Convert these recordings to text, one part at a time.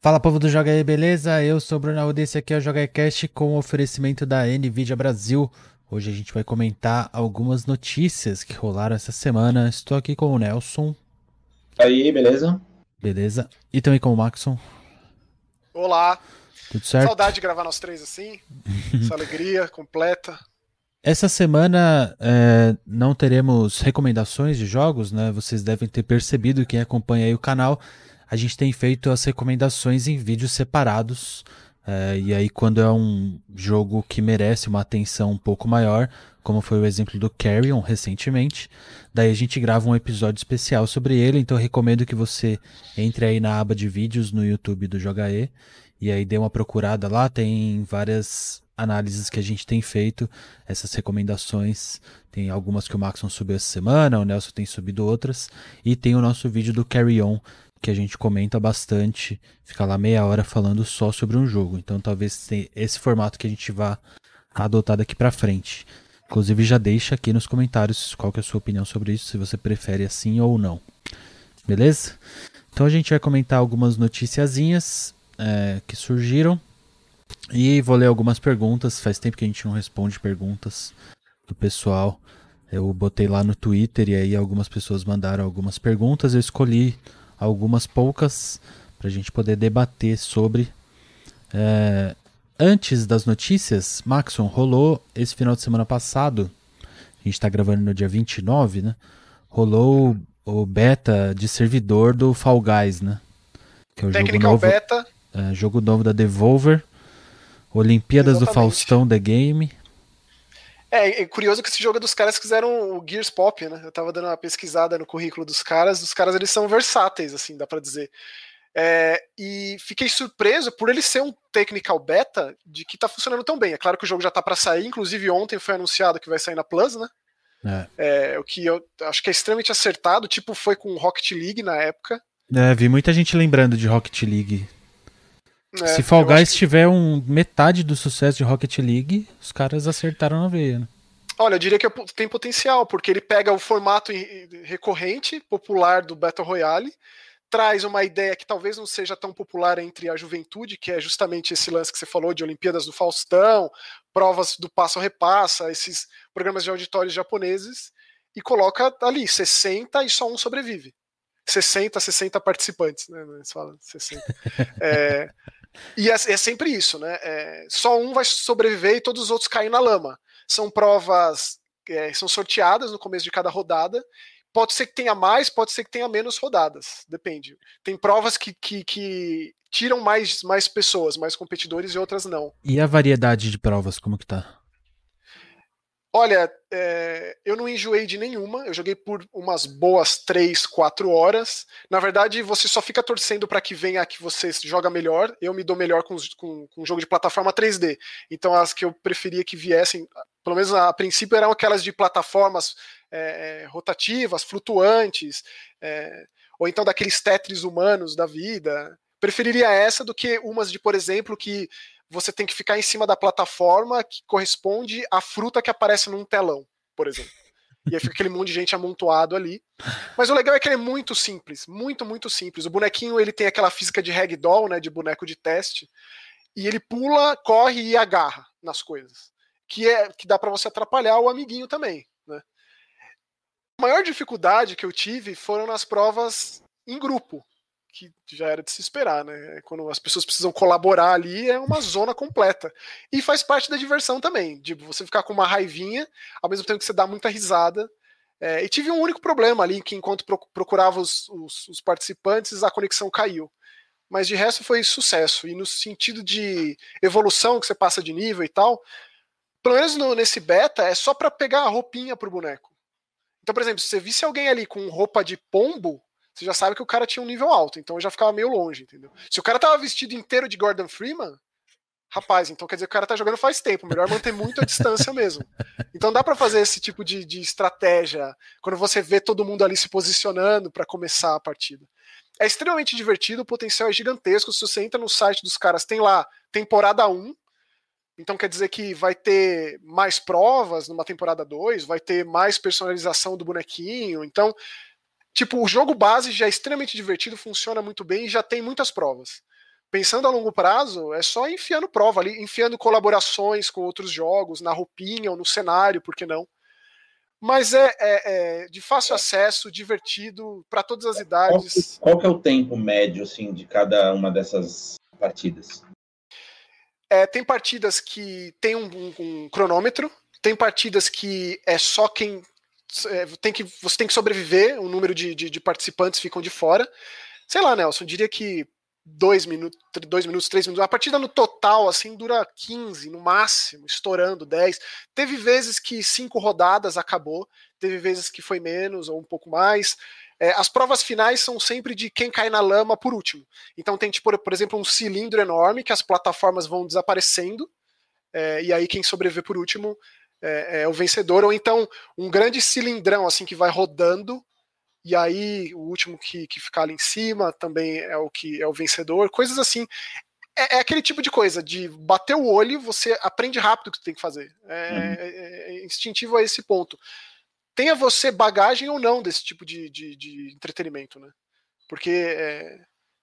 Fala povo do Joga aí, beleza? Eu sou o Bruno Arruda, esse aqui é o Joga Cast com o oferecimento da NVIDIA Brasil. Hoje a gente vai comentar algumas notícias que rolaram essa semana. Estou aqui com o Nelson. Aí, beleza? Beleza. E também com o Maxon. Olá. Tudo certo? Saudade de gravar nós três assim. Essa alegria completa. Essa semana é, não teremos recomendações de jogos, né? Vocês devem ter percebido, quem acompanha aí o canal, a gente tem feito as recomendações em vídeos separados. É, e aí, quando é um jogo que merece uma atenção um pouco maior, como foi o exemplo do Carrion recentemente, daí a gente grava um episódio especial sobre ele. Então, recomendo que você entre aí na aba de vídeos no YouTube do Joga E e aí dê uma procurada lá. Tem várias análises que a gente tem feito, essas recomendações. Tem algumas que o Maxon subiu essa semana, o Nelson tem subido outras. E tem o nosso vídeo do Carry On, que a gente comenta bastante, fica lá meia hora falando só sobre um jogo. Então talvez esse formato que a gente vá adotar daqui para frente. Inclusive já deixa aqui nos comentários qual é a sua opinião sobre isso, se você prefere assim ou não. Beleza? Então a gente vai comentar algumas noticiazinhas é, que surgiram e vou ler algumas perguntas. Faz tempo que a gente não responde perguntas do pessoal. Eu botei lá no Twitter e aí algumas pessoas mandaram algumas perguntas. Eu escolhi algumas poucas para a gente poder debater sobre. É, antes das notícias, Maxon, rolou esse final de semana passado. A gente está gravando no dia 29, né? Rolou o, beta de servidor do Fall Guys, né? Que é o Technical jogo novo, beta. É, jogo novo da Devolver. Olimpíadas Exatamente. do Faustão The Game. É, é curioso que esse jogo é dos caras que fizeram o Gears Pop, né? Eu tava dando uma pesquisada no currículo dos caras, os caras eles são versáteis, assim, dá para dizer. É, e fiquei surpreso por ele ser um technical beta de que tá funcionando tão bem. É claro que o jogo já tá para sair, inclusive ontem foi anunciado que vai sair na Plus, né? É. é. o que eu acho que é extremamente acertado, tipo foi com Rocket League na época. É, vi muita gente lembrando de Rocket League. É, Se Fall Guys que... tiver um, metade do sucesso de Rocket League, os caras acertaram na veia, né? Olha, eu diria que tem potencial, porque ele pega o formato recorrente, popular do Battle Royale, traz uma ideia que talvez não seja tão popular entre a juventude, que é justamente esse lance que você falou de Olimpíadas do Faustão, provas do passo a repassa, esses programas de auditórios japoneses, e coloca ali 60 e só um sobrevive. 60, 60 participantes, né? Eles falam 60. É, e é, é sempre isso, né? É, só um vai sobreviver e todos os outros caem na lama. São provas, é, são sorteadas no começo de cada rodada. Pode ser que tenha mais, pode ser que tenha menos rodadas, depende. Tem provas que, que, que tiram mais, mais pessoas, mais competidores e outras não. E a variedade de provas, como que tá? Olha, é, eu não enjoei de nenhuma. Eu joguei por umas boas 3, 4 horas. Na verdade, você só fica torcendo para que venha a que você joga melhor. Eu me dou melhor com, com, com jogo de plataforma 3D. Então, as que eu preferia que viessem, pelo menos a, princípio, eram aquelas de plataformas é, é rotativas, flutuantes, é, ou então daqueles Tetris humanos da vida. Preferiria essa do que umas de, por exemplo, que você tem que ficar em cima da plataforma que corresponde à fruta que aparece num telão, por exemplo. E aí fica aquele monte de gente amontoado ali. Mas o legal é que ele é muito simples, muito, muito simples. O bonequinho ele tem aquela física de ragdoll, né, de boneco de teste, e ele pula, corre e agarra nas coisas, que é que dá para você atrapalhar o amiguinho também, né? A maior dificuldade que eu tive foram nas provas em grupo, que já era de se esperar, né? Quando as pessoas precisam colaborar ali, é uma zona completa. E faz parte da diversão também, de você ficar com uma raivinha, ao mesmo tempo que você dá muita risada. É, e tive um único problema ali, que enquanto procurava os, os, os, participantes, a conexão caiu. Mas de resto foi sucesso. E no sentido de evolução, que você passa de nível e tal, pelo menos no, nesse beta, é só para pegar a roupinha pro boneco. Então, por exemplo, se você visse alguém ali com roupa de pombo, você já sabe que o cara tinha um nível alto, então eu já ficava meio longe, entendeu? Se o cara tava vestido inteiro de Gordon Freeman, rapaz, então quer dizer que o cara tá jogando faz tempo, melhor manter muito a distância mesmo. Então dá para fazer esse tipo de, de estratégia quando você vê todo mundo ali se posicionando para começar a partida. É extremamente divertido, o potencial é gigantesco. Se você entra no site dos caras, tem lá temporada 1, então quer dizer que vai ter mais provas numa temporada 2, vai ter mais personalização do bonequinho. Então Tipo, o jogo base já é extremamente divertido, funciona muito bem e já tem muitas provas. pensando a longo prazo, é só enfiando prova ali, enfiando colaborações com outros jogos, na roupinha ou no cenário, por que não? Mas é, é, é de fácil acesso, divertido, para todas as idades. Qual, qual que é o tempo médio assim, de cada uma dessas partidas? É, tem partidas que tem um, um, um, cronômetro, tem partidas que é só quem. É, tem que, você tem que sobreviver, o número de, de, de participantes ficam de fora. Sei lá, Nelson, diria que dois minutos, dois minutos, três minutos. A partida no total, assim, dura 15 no máximo, estourando 10. Teve vezes que cinco rodadas acabou, teve vezes que foi menos ou um pouco mais. É, as provas finais são sempre de quem cai na lama por último. Então tem, tipo, por exemplo, um cilindro enorme que as plataformas vão desaparecendo, é, e aí quem sobreviver por último é, é o vencedor. Ou então um grande cilindrão, assim, que vai rodando e aí o último que, que ficar ali em cima também é o que é o vencedor, coisas assim. É, é aquele tipo de coisa, de bater o olho, você aprende rápido o que tem que fazer. É, uhum. é, é instintivo a esse ponto. Tenha você bagagem ou não desse tipo de, de, de entretenimento, né? Porque, é,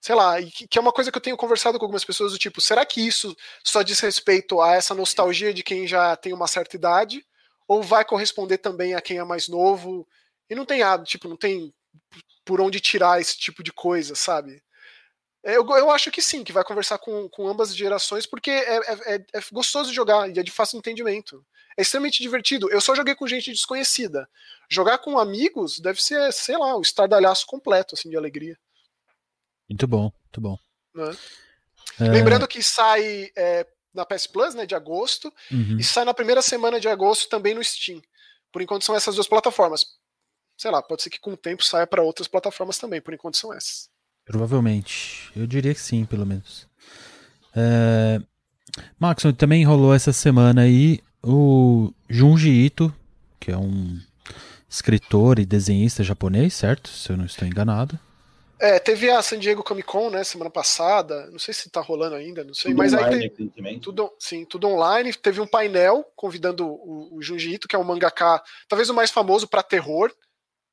sei lá, que é uma coisa que eu tenho conversado com algumas pessoas do tipo, será que isso só diz respeito a essa nostalgia de quem já tem uma certa idade? Ou vai corresponder também a quem é mais novo e não tem nada, tipo, não tem por onde tirar esse tipo de coisa, sabe? Eu, eu acho que sim, que vai conversar com, com ambas gerações, porque é, é, é, é gostoso jogar e é de fácil entendimento. É extremamente divertido. Eu só joguei com gente desconhecida. Jogar com amigos deve ser, sei lá, o estardalhaço completo, assim, de alegria. Muito bom, muito bom. Né? É... Lembrando que sai é, na PS Plus, né, de agosto, uhum. e sai na primeira semana de agosto também no Steam. Por enquanto são essas duas plataformas sei lá, pode ser que com o tempo saia para outras plataformas também, por enquanto são essas. Provavelmente. Eu diria que sim, pelo menos. É... Maxon, também rolou essa semana aí o Junji Ito, que é um escritor e desenhista japonês, certo? Se eu não estou enganado. É, teve a San Diego Comic Con, né, semana passada. Não sei se tá rolando ainda, não sei. Tudo mas online, aí tem, tudo, sim, tudo online. Teve um painel convidando o, o Junji Ito, que é um mangaka, talvez o mais famoso para terror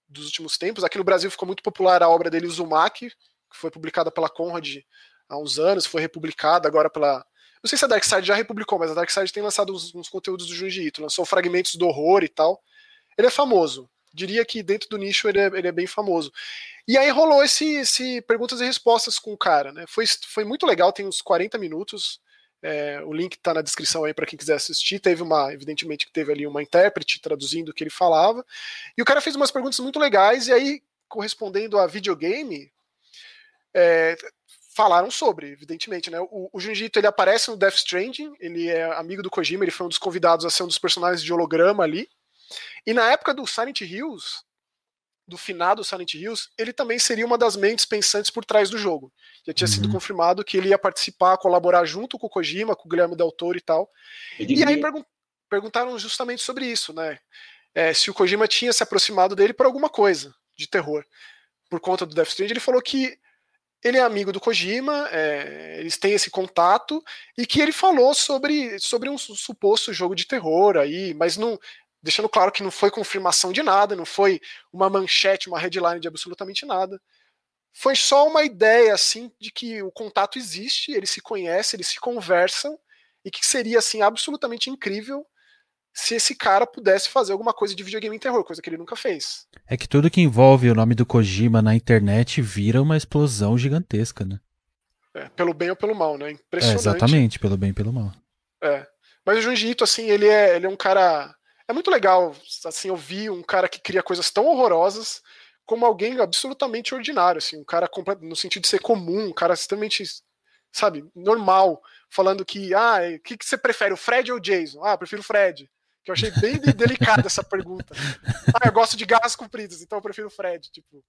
dos últimos tempos. Aqui no Brasil ficou muito popular a obra dele, Uzumaki, que foi publicada pela Conrad há uns anos, foi republicada agora pela. Não sei se a Darkside já republicou, mas a Darkside tem lançado uns, uns conteúdos do Junji Ito, lançou fragmentos do horror e tal. Ele é famoso. Diria que dentro do nicho ele é, ele é bem famoso. E aí rolou esse, esse perguntas e respostas com o cara, né? Foi, foi muito legal, tem uns 40 minutos. É, o link está na descrição aí para quem quiser assistir. Teve uma, evidentemente, que teve ali uma intérprete traduzindo o que ele falava. E o cara fez umas perguntas muito legais, e aí, correspondendo a videogame, é, falaram sobre, evidentemente, né? O, o Junjito ele aparece no Death Stranding, ele é amigo do Kojima, ele foi um dos convidados a ser um dos personagens de holograma ali. E na época do Silent Hills, do finado Silent Hills, ele também seria uma das mentes pensantes por trás do jogo. Já tinha uhum. sido confirmado que ele ia participar, colaborar junto com o Kojima, com o Guilherme Del Toro e tal. E aí pergun perguntaram justamente sobre isso, né? É, se o Kojima tinha se aproximado dele por alguma coisa de terror. Por conta do Death Stranding, ele falou que ele é amigo do Kojima, é, eles têm esse contato, e que ele falou sobre, sobre um suposto jogo de terror aí, mas não, deixando claro que não foi confirmação de nada, não foi uma manchete, uma headline de absolutamente nada. Foi só uma ideia assim de que o contato existe, eles se conhecem, eles se conversam e que seria assim absolutamente incrível se esse cara pudesse fazer alguma coisa de videogame em terror, coisa que ele nunca fez. É que tudo que envolve o nome do Kojima na internet vira uma explosão gigantesca, né? É, pelo bem ou pelo mal, né? Impressionante. É, exatamente, pelo bem e pelo mal. É. Mas o Junji Ito, assim, ele é, ele é um cara é muito legal assim ouvir um cara que cria coisas tão horrorosas como alguém absolutamente ordinário, assim, um cara no sentido de ser comum, um cara extremamente, sabe, normal, falando que, ah, o que, que você prefere, o Fred ou o Jason? Ah, prefiro o Fred. Que eu achei bem delicada essa pergunta. Ah, eu gosto de garras compridas, então eu prefiro o Fred, tipo.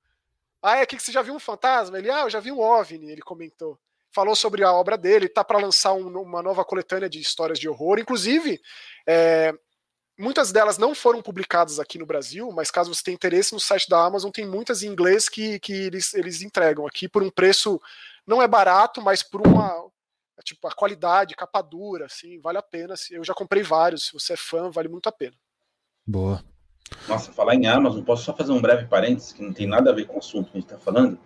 Ah, é que você já viu um fantasma? Ele, ah, eu já vi um OVNI, ele comentou. Falou sobre a obra dele, tá para lançar um, uma nova coletânea de histórias de horror. Inclusive, é, Muitas delas não foram publicadas aqui no Brasil, mas caso você tenha interesse, no site da Amazon tem muitas em inglês que, que eles, eles entregam aqui por um preço não é barato, mas por uma tipo a qualidade, capa dura, assim, vale a pena. Eu já comprei vários, se você é fã, vale muito a pena. Boa. Nossa, falar em Amazon, posso só fazer um breve parênteses que não tem nada a ver com o assunto que a gente está falando?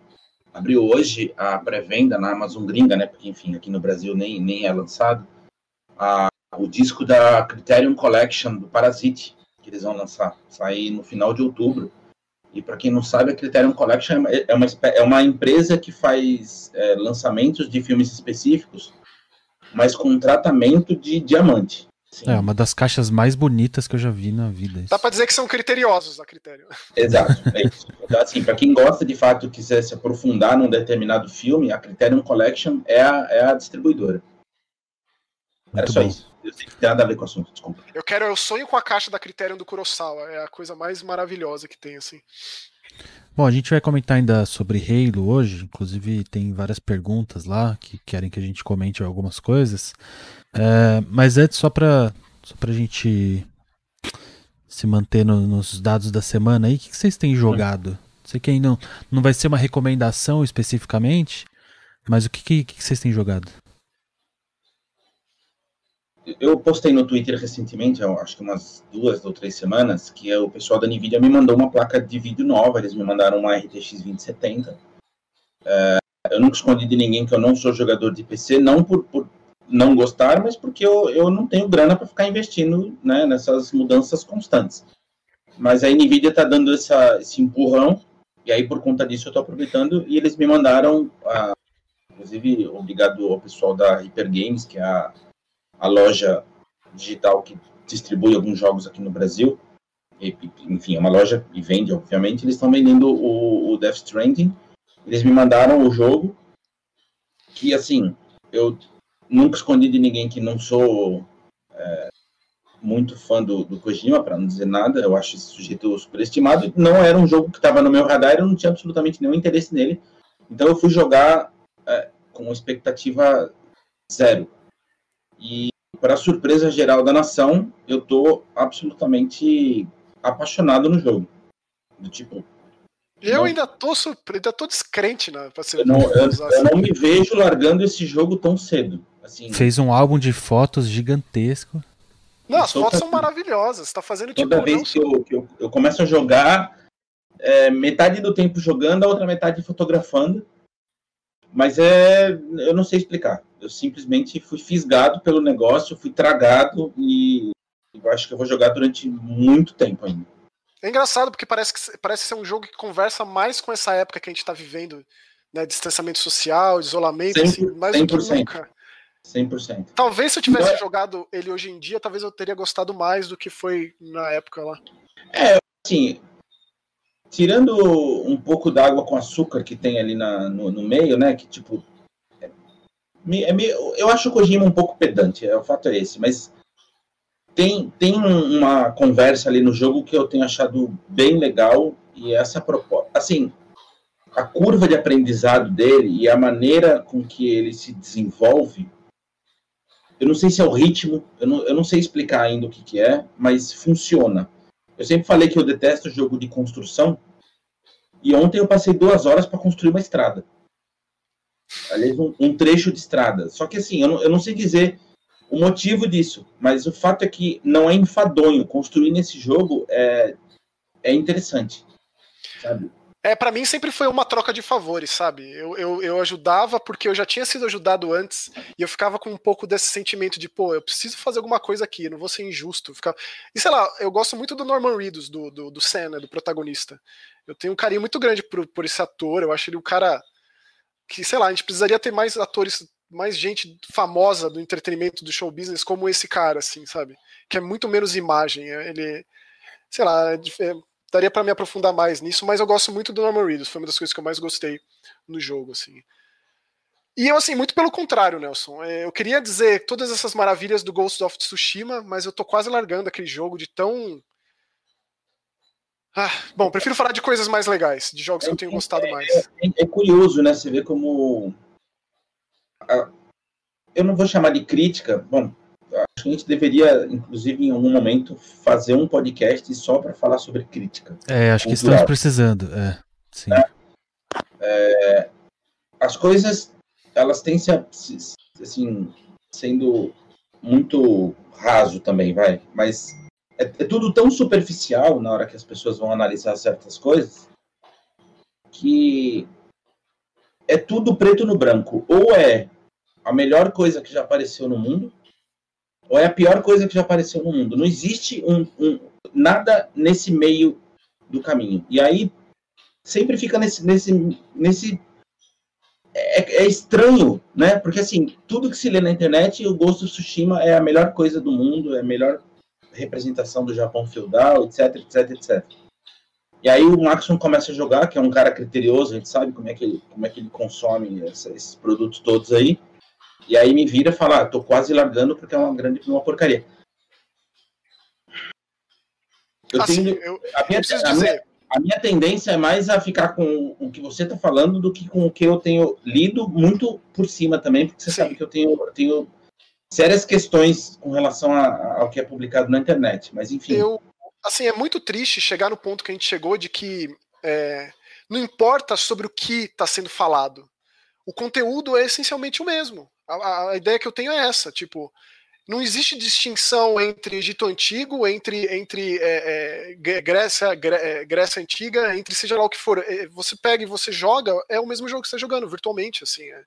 abriu hoje a pré-venda na Amazon gringa, né? Porque, enfim, aqui no Brasil nem, nem é lançado. A, o disco da Criterion Collection do Parasite, que eles vão lançar, sair no final de outubro. E para quem não sabe, a Criterion Collection é uma, é uma empresa que faz é, lançamentos de filmes específicos, mas com tratamento de diamante. Sim. É uma das caixas mais bonitas que eu já vi na vida. Isso. Dá para dizer que são criteriosos a critério. Exato, é isso. Então, assim, para quem gosta de fato quiser se aprofundar num determinado filme, a Criterion Collection é a, é a distribuidora. Muito Era só bom. isso. Eu sei que tem nada a ver com o assunto, desculpa. Eu quero, eu sonho com a caixa da Criterion do Kurosawa. É a coisa mais maravilhosa que tem, assim. Bom, a gente vai comentar ainda sobre Halo hoje. Inclusive, tem várias perguntas lá que querem que a gente comente algumas coisas. É, mas antes, só para só a gente se manter no, nos dados da semana aí, o que, que vocês têm jogado? Sei que ainda não, não vai ser uma recomendação especificamente, mas o que, que, que vocês têm jogado? Eu postei no Twitter recentemente, acho que umas duas ou três semanas, que o pessoal da NVIDIA me mandou uma placa de vídeo nova, eles me mandaram uma RTX 2070. É, eu nunca escondi de ninguém que eu não sou jogador de PC, não por, por não gostar, mas porque eu, eu não tenho grana para ficar investindo né, nessas mudanças constantes. Mas a NVIDIA está dando essa, esse empurrão, e aí por conta disso eu estou aproveitando, e eles me mandaram, a, inclusive obrigado ao pessoal da Hyper Games, que é a a loja digital que distribui alguns jogos aqui no Brasil. E, enfim, é uma loja e vende, obviamente. Eles estão vendendo o, o Death Stranding. Eles me mandaram o jogo. Que, assim, eu nunca escondi de ninguém que não sou é, muito fã do, do Kojima, para não dizer nada. Eu acho esse sujeito superestimado. Não era um jogo que estava no meu radar, eu não tinha absolutamente nenhum interesse nele. Então eu fui jogar é, com expectativa zero. E, para surpresa geral da nação, eu tô absolutamente apaixonado no jogo. Do tipo. Eu não, ainda tô surpreso, ainda tô descrente, né? eu, não, eu, eu não me vejo largando esse jogo tão cedo. Assim, Fez um álbum de fotos gigantesco. Não, as fotos são maravilhosas. Tá fazendo tipo. Toda vez que, eu, que eu, eu, começo a jogar, é, metade do tempo jogando, a outra metade fotografando. Mas é. Eu não sei explicar. Eu simplesmente fui fisgado pelo negócio, fui tragado e eu acho que eu vou jogar durante muito tempo ainda. É engraçado porque parece, que, parece ser um jogo que conversa mais com essa época que a gente está vivendo, né? Distanciamento social, isolamento, 100%, assim, mais 100%, do que nunca. 100%. Talvez se eu tivesse então, jogado ele hoje em dia, talvez eu teria gostado mais do que foi na época lá. É, assim, tirando um pouco d'água com açúcar que tem ali na, no, no meio, né? Que tipo é eu acho o Kojima um pouco pedante, é, o fato é esse, mas tem, tem uma conversa ali no jogo que eu tenho achado bem legal e essa proposta, assim, a curva de aprendizado dele e a maneira com que ele se desenvolve, eu não sei se é o ritmo, eu não, eu não sei explicar ainda o que, que é, mas funciona. Eu sempre falei que eu detesto jogo de construção e ontem eu passei duas horas para construir uma estrada aliás, um, um, trecho de estrada. Só que assim, eu não, eu não sei dizer o motivo disso, mas o fato é que não é enfadonho. Construir nesse jogo é, é interessante, sabe? É, para mim sempre foi uma troca de favores, sabe? Eu, eu, eu ajudava porque eu já tinha sido ajudado antes e eu ficava com um pouco desse sentimento de, pô, eu preciso fazer alguma coisa aqui, não vou ser injusto. Ficava... E sei lá, eu gosto muito do Norman Reedus, do, do, do Senna, do protagonista. Eu tenho um carinho muito grande por, por esse ator, eu acho ele um cara que, sei lá, a gente precisaria ter mais atores, mais gente famosa do entretenimento, do show business, como esse cara, assim, sabe? Que é muito menos imagem. É, ele, sei lá, é, é, daria para me aprofundar mais nisso, mas eu gosto muito do Norman Reedus, foi uma das coisas que eu mais gostei no jogo, assim. E eu, assim, muito pelo contrário, Nelson. É, eu queria dizer todas essas maravilhas do Ghost of Tsushima, mas eu tô quase largando aquele jogo de tão ah, bom, prefiro falar de coisas mais legais, de jogos que eu tenho gostado é, mais. É, é, curioso, né? Você vê como. Eu não vou chamar de crítica. Bom, a gente deveria, inclusive, em algum momento, fazer um podcast só para falar sobre crítica. É, acho cultural. que estamos precisando. É, sim. É, é, as coisas, elas têm se, assim, sendo muito raso também, vai. Mas é, é, tudo tão superficial na hora que as pessoas vão analisar certas coisas que é tudo preto no branco. Ou é a melhor coisa que já apareceu no mundo, ou é a pior coisa que já apareceu no mundo. Não existe um, um nada nesse meio do caminho. E aí sempre fica nesse nesse nesse é, é, estranho, né? Porque assim, tudo que se lê na internet, o Ghost of Tsushima é a melhor coisa do mundo, é a melhor representação do Japão feudal, etc, etc, etc. E aí o Maxon começa a jogar, que é um cara criterioso, a gente sabe como é que ele, como é que ele consome essa, esses produtos todos aí. E aí me vira e fala, ah, tô quase largando porque é uma grande uma porcaria. Eu assim, tenho, eu, a, minha, a, minha, a, minha, tendência é mais a ficar com o que você está falando do que com o que eu tenho lido muito por cima também, porque você Sim. sabe que eu tenho, eu tenho sérias questões com relação a, ao que é publicado na internet. Mas enfim. Eu, assim, é muito triste chegar no ponto que a gente chegou de que é, não importa sobre o que está sendo falado. O conteúdo é essencialmente o mesmo. A, a, ideia que eu tenho é essa, tipo, não existe distinção entre Egito Antigo, entre, entre é, é, Grécia, Gré, é, Grécia Antiga, entre seja lá o que for. É, você pega e você joga, é o mesmo jogo que você está jogando, virtualmente, assim. É,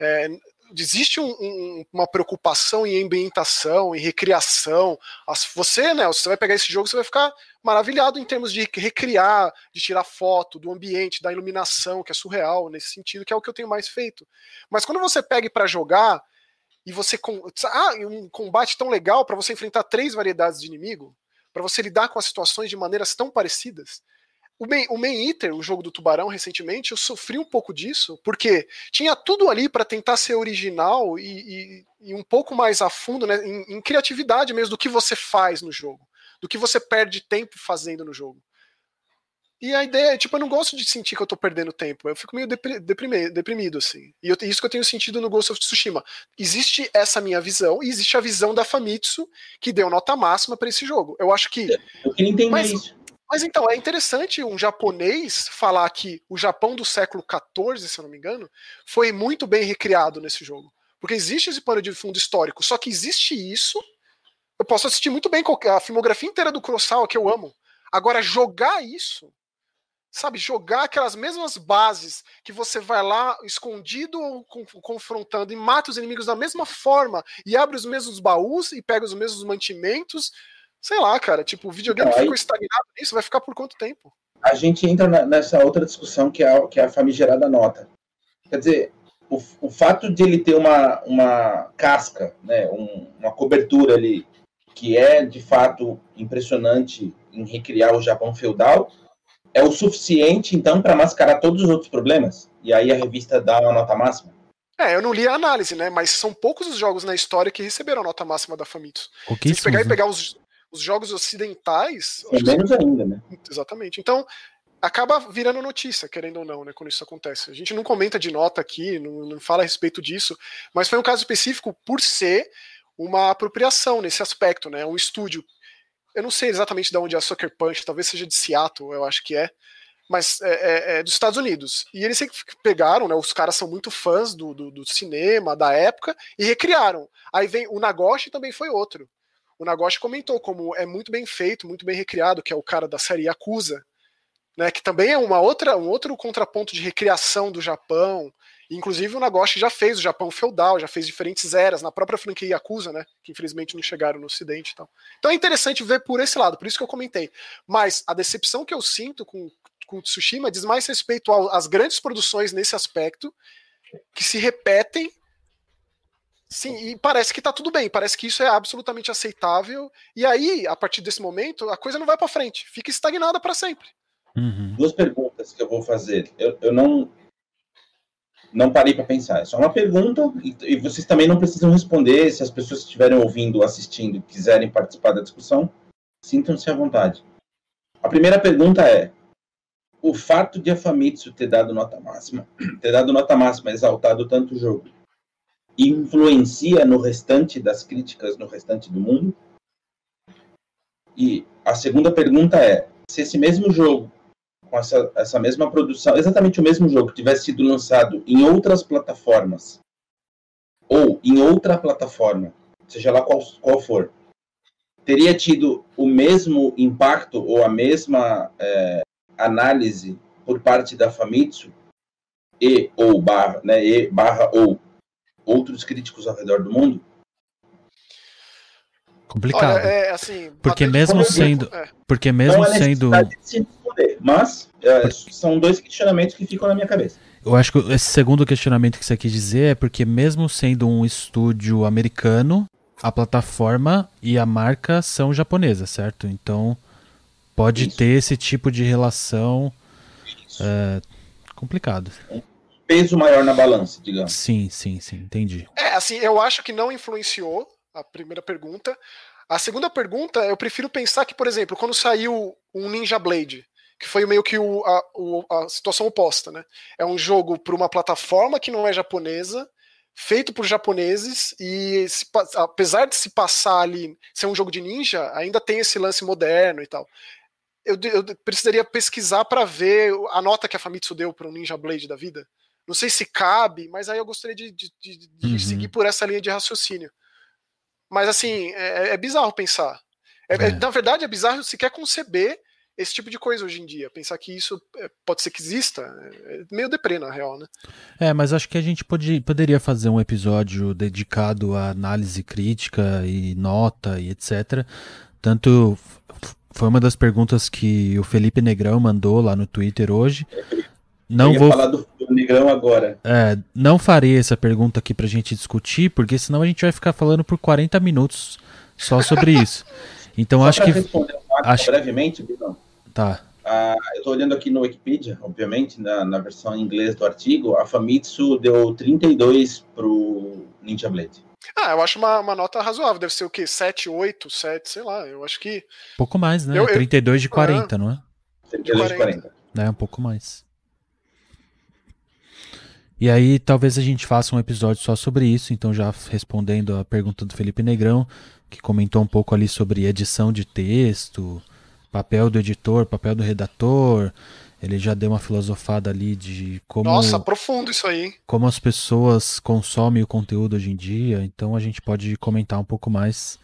é existe um, um, uma preocupação em ambientação, em recriação. Você, né, você vai pegar esse jogo, você vai ficar maravilhado em termos de recriar, de tirar foto do ambiente, da iluminação, que é surreal nesse sentido, que é o que eu tenho mais feito. Mas quando você pega para jogar e você ah, um combate tão legal para você enfrentar três variedades de inimigo, para você lidar com as situações de maneiras tão parecidas, o Main, o Main Eater, o jogo do Tubarão, recentemente, eu sofri um pouco disso, porque tinha tudo ali para tentar ser original e, e, e, um pouco mais a fundo, né, em, em, criatividade mesmo, do que você faz no jogo, do que você perde tempo fazendo no jogo. E a ideia, tipo, eu não gosto de sentir que eu tô perdendo tempo, eu fico meio deprimido, deprimido assim. E eu, isso que eu tenho sentido no Ghost of Tsushima. Existe essa minha visão, e existe a visão da Famitsu, que deu nota máxima para esse jogo. Eu acho que. Eu queria entender mas, isso. Mas então, é interessante um japonês falar que o Japão do século XIV, se eu não me engano, foi muito bem recriado nesse jogo. Porque existe esse pano de fundo histórico, só que existe isso. Eu posso assistir muito bem a filmografia inteira do Kurosawa, que eu amo. Agora, jogar isso, sabe, jogar aquelas mesmas bases que você vai lá escondido ou confrontando e mata os inimigos da mesma forma e abre os mesmos baús e pega os mesmos mantimentos Sei lá, cara, tipo, o videogame então, ficou aí, estagnado nisso, vai ficar por quanto tempo? A gente entra nessa outra discussão que é a, que é a famigerada nota. Quer dizer, o, o fato de ele ter uma, uma casca, né, um, uma cobertura ali, que é de fato impressionante em recriar o Japão feudal, é o suficiente então para mascarar todos os outros problemas? E aí a revista dá uma nota máxima? É, eu não li a análise, né? Mas são poucos os jogos na história que receberam a nota máxima da Famitsu. Se a gente pegar e pegar os, os jogos ocidentais. É menos ainda, né? Exatamente. Então, acaba virando notícia, querendo ou não, né, quando isso acontece. A gente não comenta de nota aqui, não, não fala a respeito disso, mas foi um caso específico por ser uma apropriação nesse aspecto, né? Um estúdio. Eu não sei exatamente de onde é a Sucker Punch, talvez seja de Seattle, eu acho que é. Mas é, é, é dos Estados Unidos. E eles pegaram, né? Os caras são muito fãs do, do, do cinema, da época, e recriaram. Aí vem o Nagoshi também foi outro o Nagoshi comentou como é muito bem feito, muito bem recriado, que é o cara da série Yakuza, né, que também é uma outra, um outro contraponto de recriação do Japão. Inclusive o Nagoshi já fez o Japão feudal, já fez diferentes eras na própria franquia Yakuza, né, que infelizmente não chegaram no ocidente então. Então é interessante ver por esse lado, por isso que eu comentei. Mas a decepção que eu sinto com com Tsushima diz mais respeito às grandes produções nesse aspecto que se repetem Sim, e parece que tá tudo bem, parece que isso é absolutamente aceitável. E aí, a partir desse momento, a coisa não vai para frente, fica estagnada para sempre. Uhum. Duas perguntas que eu vou fazer. Eu, eu não não parei para pensar. É só uma pergunta e, e, vocês também não precisam responder. Se as pessoas que estiverem ouvindo, assistindo, quiserem participar da discussão, sintam-se à vontade. A primeira pergunta é: o fato de a Famitsu ter dado nota máxima, ter dado nota máxima, exaltado tanto o jogo, influencia no restante das críticas no restante do mundo? E a segunda pergunta é: se esse mesmo jogo, com essa, essa mesma produção, exatamente o mesmo jogo, tivesse sido lançado em outras plataformas, ou em outra plataforma, seja lá qual, qual for, teria tido o mesmo impacto ou a mesma é, análise por parte da Famitsu e ou barra, né, e barra ou outros críticos ao redor do mundo? Complicado. Olha, é, assim, porque mesmo sendo, é. porque mesmo não é sendo, se responder, mas é, são dois questionamentos que ficam na minha cabeça. eu acho que esse segundo questionamento que você quis dizer é porque mesmo sendo um estúdio americano, a plataforma e a marca são japonesas, certo? Então pode Isso. ter esse tipo de relação é, complicado. Peso maior na balança, digamos. Sim, sim, sim, entendi. É, assim, eu acho que não influenciou a primeira pergunta. A segunda pergunta, eu prefiro pensar que, por exemplo, quando saiu um Ninja Blade, que foi meio que o, a, o- a situação oposta, né? É um jogo para uma plataforma que não é japonesa, feito por japoneses, e se apesar de se passar ali, ser um jogo de ninja, ainda tem esse lance moderno e tal. Eu, eu precisaria pesquisar para ver a nota que a Famitsu deu para um Ninja Blade da vida. Não sei se cabe, mas aí eu gostaria de, de- de- de Uhum. seguir por essa linha de raciocínio. Mas assim, é, é bizarro pensar. É- é- É. na verdade, é bizarro sequer conceber esse tipo de coisa hoje em dia. Pensar que isso é, pode ser que exista. É é meio deprê, na real, né? É, mas acho que a gente pode, poderia fazer um episódio dedicado à análise crítica e nota e etc. Tanto foi uma das perguntas que o Felipe Negrão mandou lá no Twitter hoje. Não eu ia vou, falar do, do Negrão agora. é, não farei essa pergunta aqui pra gente discutir, porque senão a gente vai ficar falando por 40 minutos só sobre isso. Então Só acho que responder acho- brevemente, Bruno, tá. ah, eu estou olhando aqui no Wikipedia, obviamente, na, na versão em inglês do artigo, a Famitsu deu 32 pro Ninja Blade. Ah, eu acho uma, uma nota razoável. Deve ser o quê? 7, 8, 7, sei lá. Eu acho que. Pouco mais, né? Eu- eu- 32 de 40, não é? 32 de 40. 40. É, um pouco mais. E aí, talvez a gente faça um episódio só sobre isso. Então, já respondendo a pergunta do Felipe Negrão, que comentou um pouco ali sobre edição de texto, papel do editor, papel do redator. Ele já deu uma filosofada ali de como, Nossa, profundo isso aí, como as pessoas consomem o conteúdo hoje em dia. Então, a gente pode comentar um pouco mais.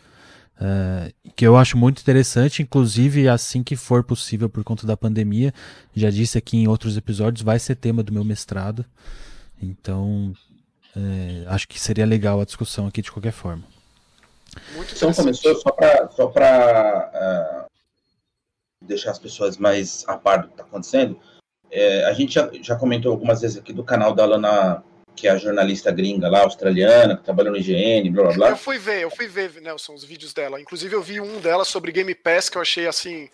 é, que eu acho muito interessante, inclusive assim que for possível por conta da pandemia, já disse aqui em outros episódios, vai ser tema do meu mestrado. Então, é, acho que seria legal a discussão aqui de qualquer forma. Muito Então começou só para só pra, ah, deixar as pessoas mais a par do que está acontecendo. é, a gente já, já comentou algumas vezes aqui do canal da Lana, que é a jornalista gringa lá, australiana, que trabalha no IGN, blá blá Eu blá. fui ver, eu fui ver, Nelson, os vídeos dela. Inclusive, eu vi um dela sobre Game Pass que eu achei assim.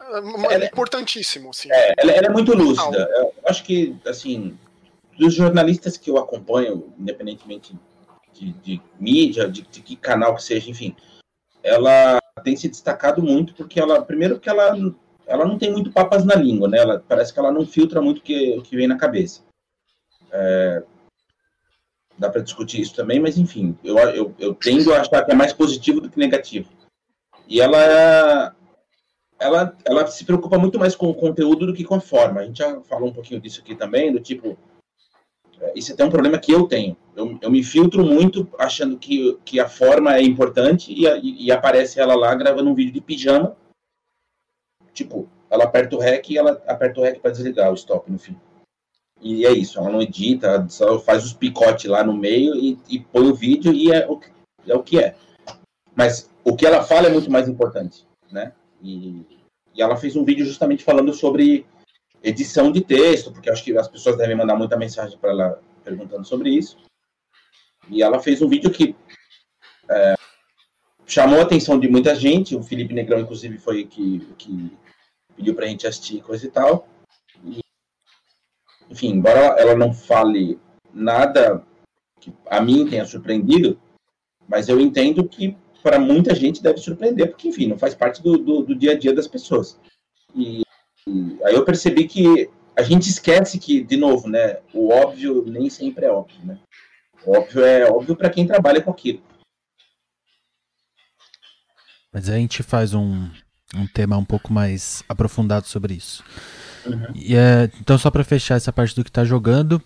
Ela- importantíssimo, assim. Ela, ela é muito lúcida. Eu acho que, assim, dos jornalistas que eu acompanho, independentemente de, de mídia, de, de que canal que seja, enfim, ela tem se destacado muito porque ela, primeiro que ela, ela não tem muito papas na língua, né? Ela, parece que ela não filtra muito o que, que vem na cabeça. É, dá para discutir isso também, mas enfim, eu, eu, eu tendo a achar que é mais positivo do que negativo. E ela ela, ela se preocupa muito mais com o conteúdo do que com a forma. A gente já falou um pouquinho disso aqui também, do tipo. É, Isso é um problema que eu tenho. Eu, eu me filtro muito achando que, que a forma é importante e, e, e aparece ela lá gravando um vídeo de pijama. Tipo, ela aperta o REC e ela aperta o REC para desligar o stop no fim. E é isso, ela não edita, só faz os picotes lá no meio e, e põe o vídeo e é o, é o que é. Mas o que ela fala é muito mais importante, né? E, e ela fez um vídeo justamente falando sobre edição de texto, porque acho que as pessoas devem mandar muita mensagem para ela perguntando sobre isso. E ela fez um vídeo que é, chamou a atenção de muita gente. O Felipe Negrão, inclusive, foi que, que pediu para a gente assistir coisa e tal. E, enfim, embora ela não fale nada que a mim tenha surpreendido, mas eu entendo que para muita gente deve surpreender, porque, enfim, não faz parte do, do, do dia a dia das pessoas. E, e aí eu percebi que a gente esquece que, de novo, né, o óbvio nem sempre é óbvio, né? O óbvio é óbvio para quem trabalha com aquilo. Mas aí a gente faz um, um tema um pouco mais aprofundado sobre isso. Uhum. E, é, então, só pra fechar essa parte do que tá jogando,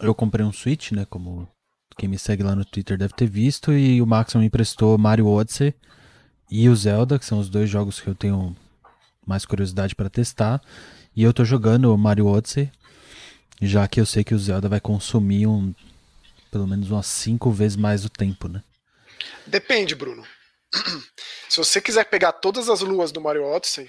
eu comprei um Switch, né? Como quem me segue lá no Twitter deve ter visto, e o Max me emprestou Mario Odyssey e o Zelda, que são os dois jogos que eu tenho mais curiosidade pra testar. E eu tô jogando o Mario Odyssey. Já que eu sei que o Zelda vai consumir um, pelo menos umas cinco vezes mais o tempo, né? Depende, Bruno. Se você quiser pegar todas as luas do Mario Odyssey.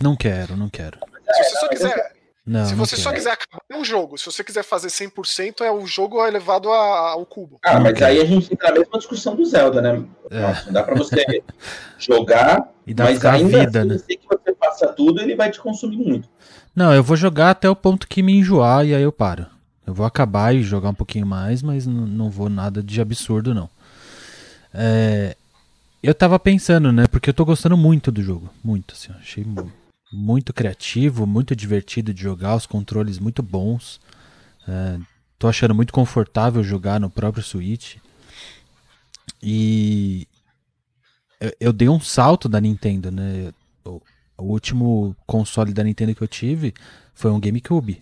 Não quero, não quero. Se você só quiser. Não, se você só quiser acabar um jogo, se você quiser fazer 100%, é o jogo elevado a- ao cubo. Ah, mas aí a gente entra na mesma discussão do Zelda, né? É. Nossa, dá pra você jogar, E dá mas ainda vida, assim, né? que você passa tudo, ele vai te consumir muito. Não, eu vou jogar até o ponto que me enjoar e aí eu paro. Eu vou acabar e jogar um pouquinho mais, mas não vou nada de absurdo, não. É, eu tava pensando, né? Porque eu tô gostando muito do jogo. Muito, assim. Achei mu- muito criativo, muito divertido de jogar, os controles muito bons. É, tô achando muito confortável jogar no próprio Switch. E eu, eu dei um salto da Nintendo, né? O, o último console da Nintendo que eu tive foi um GameCube.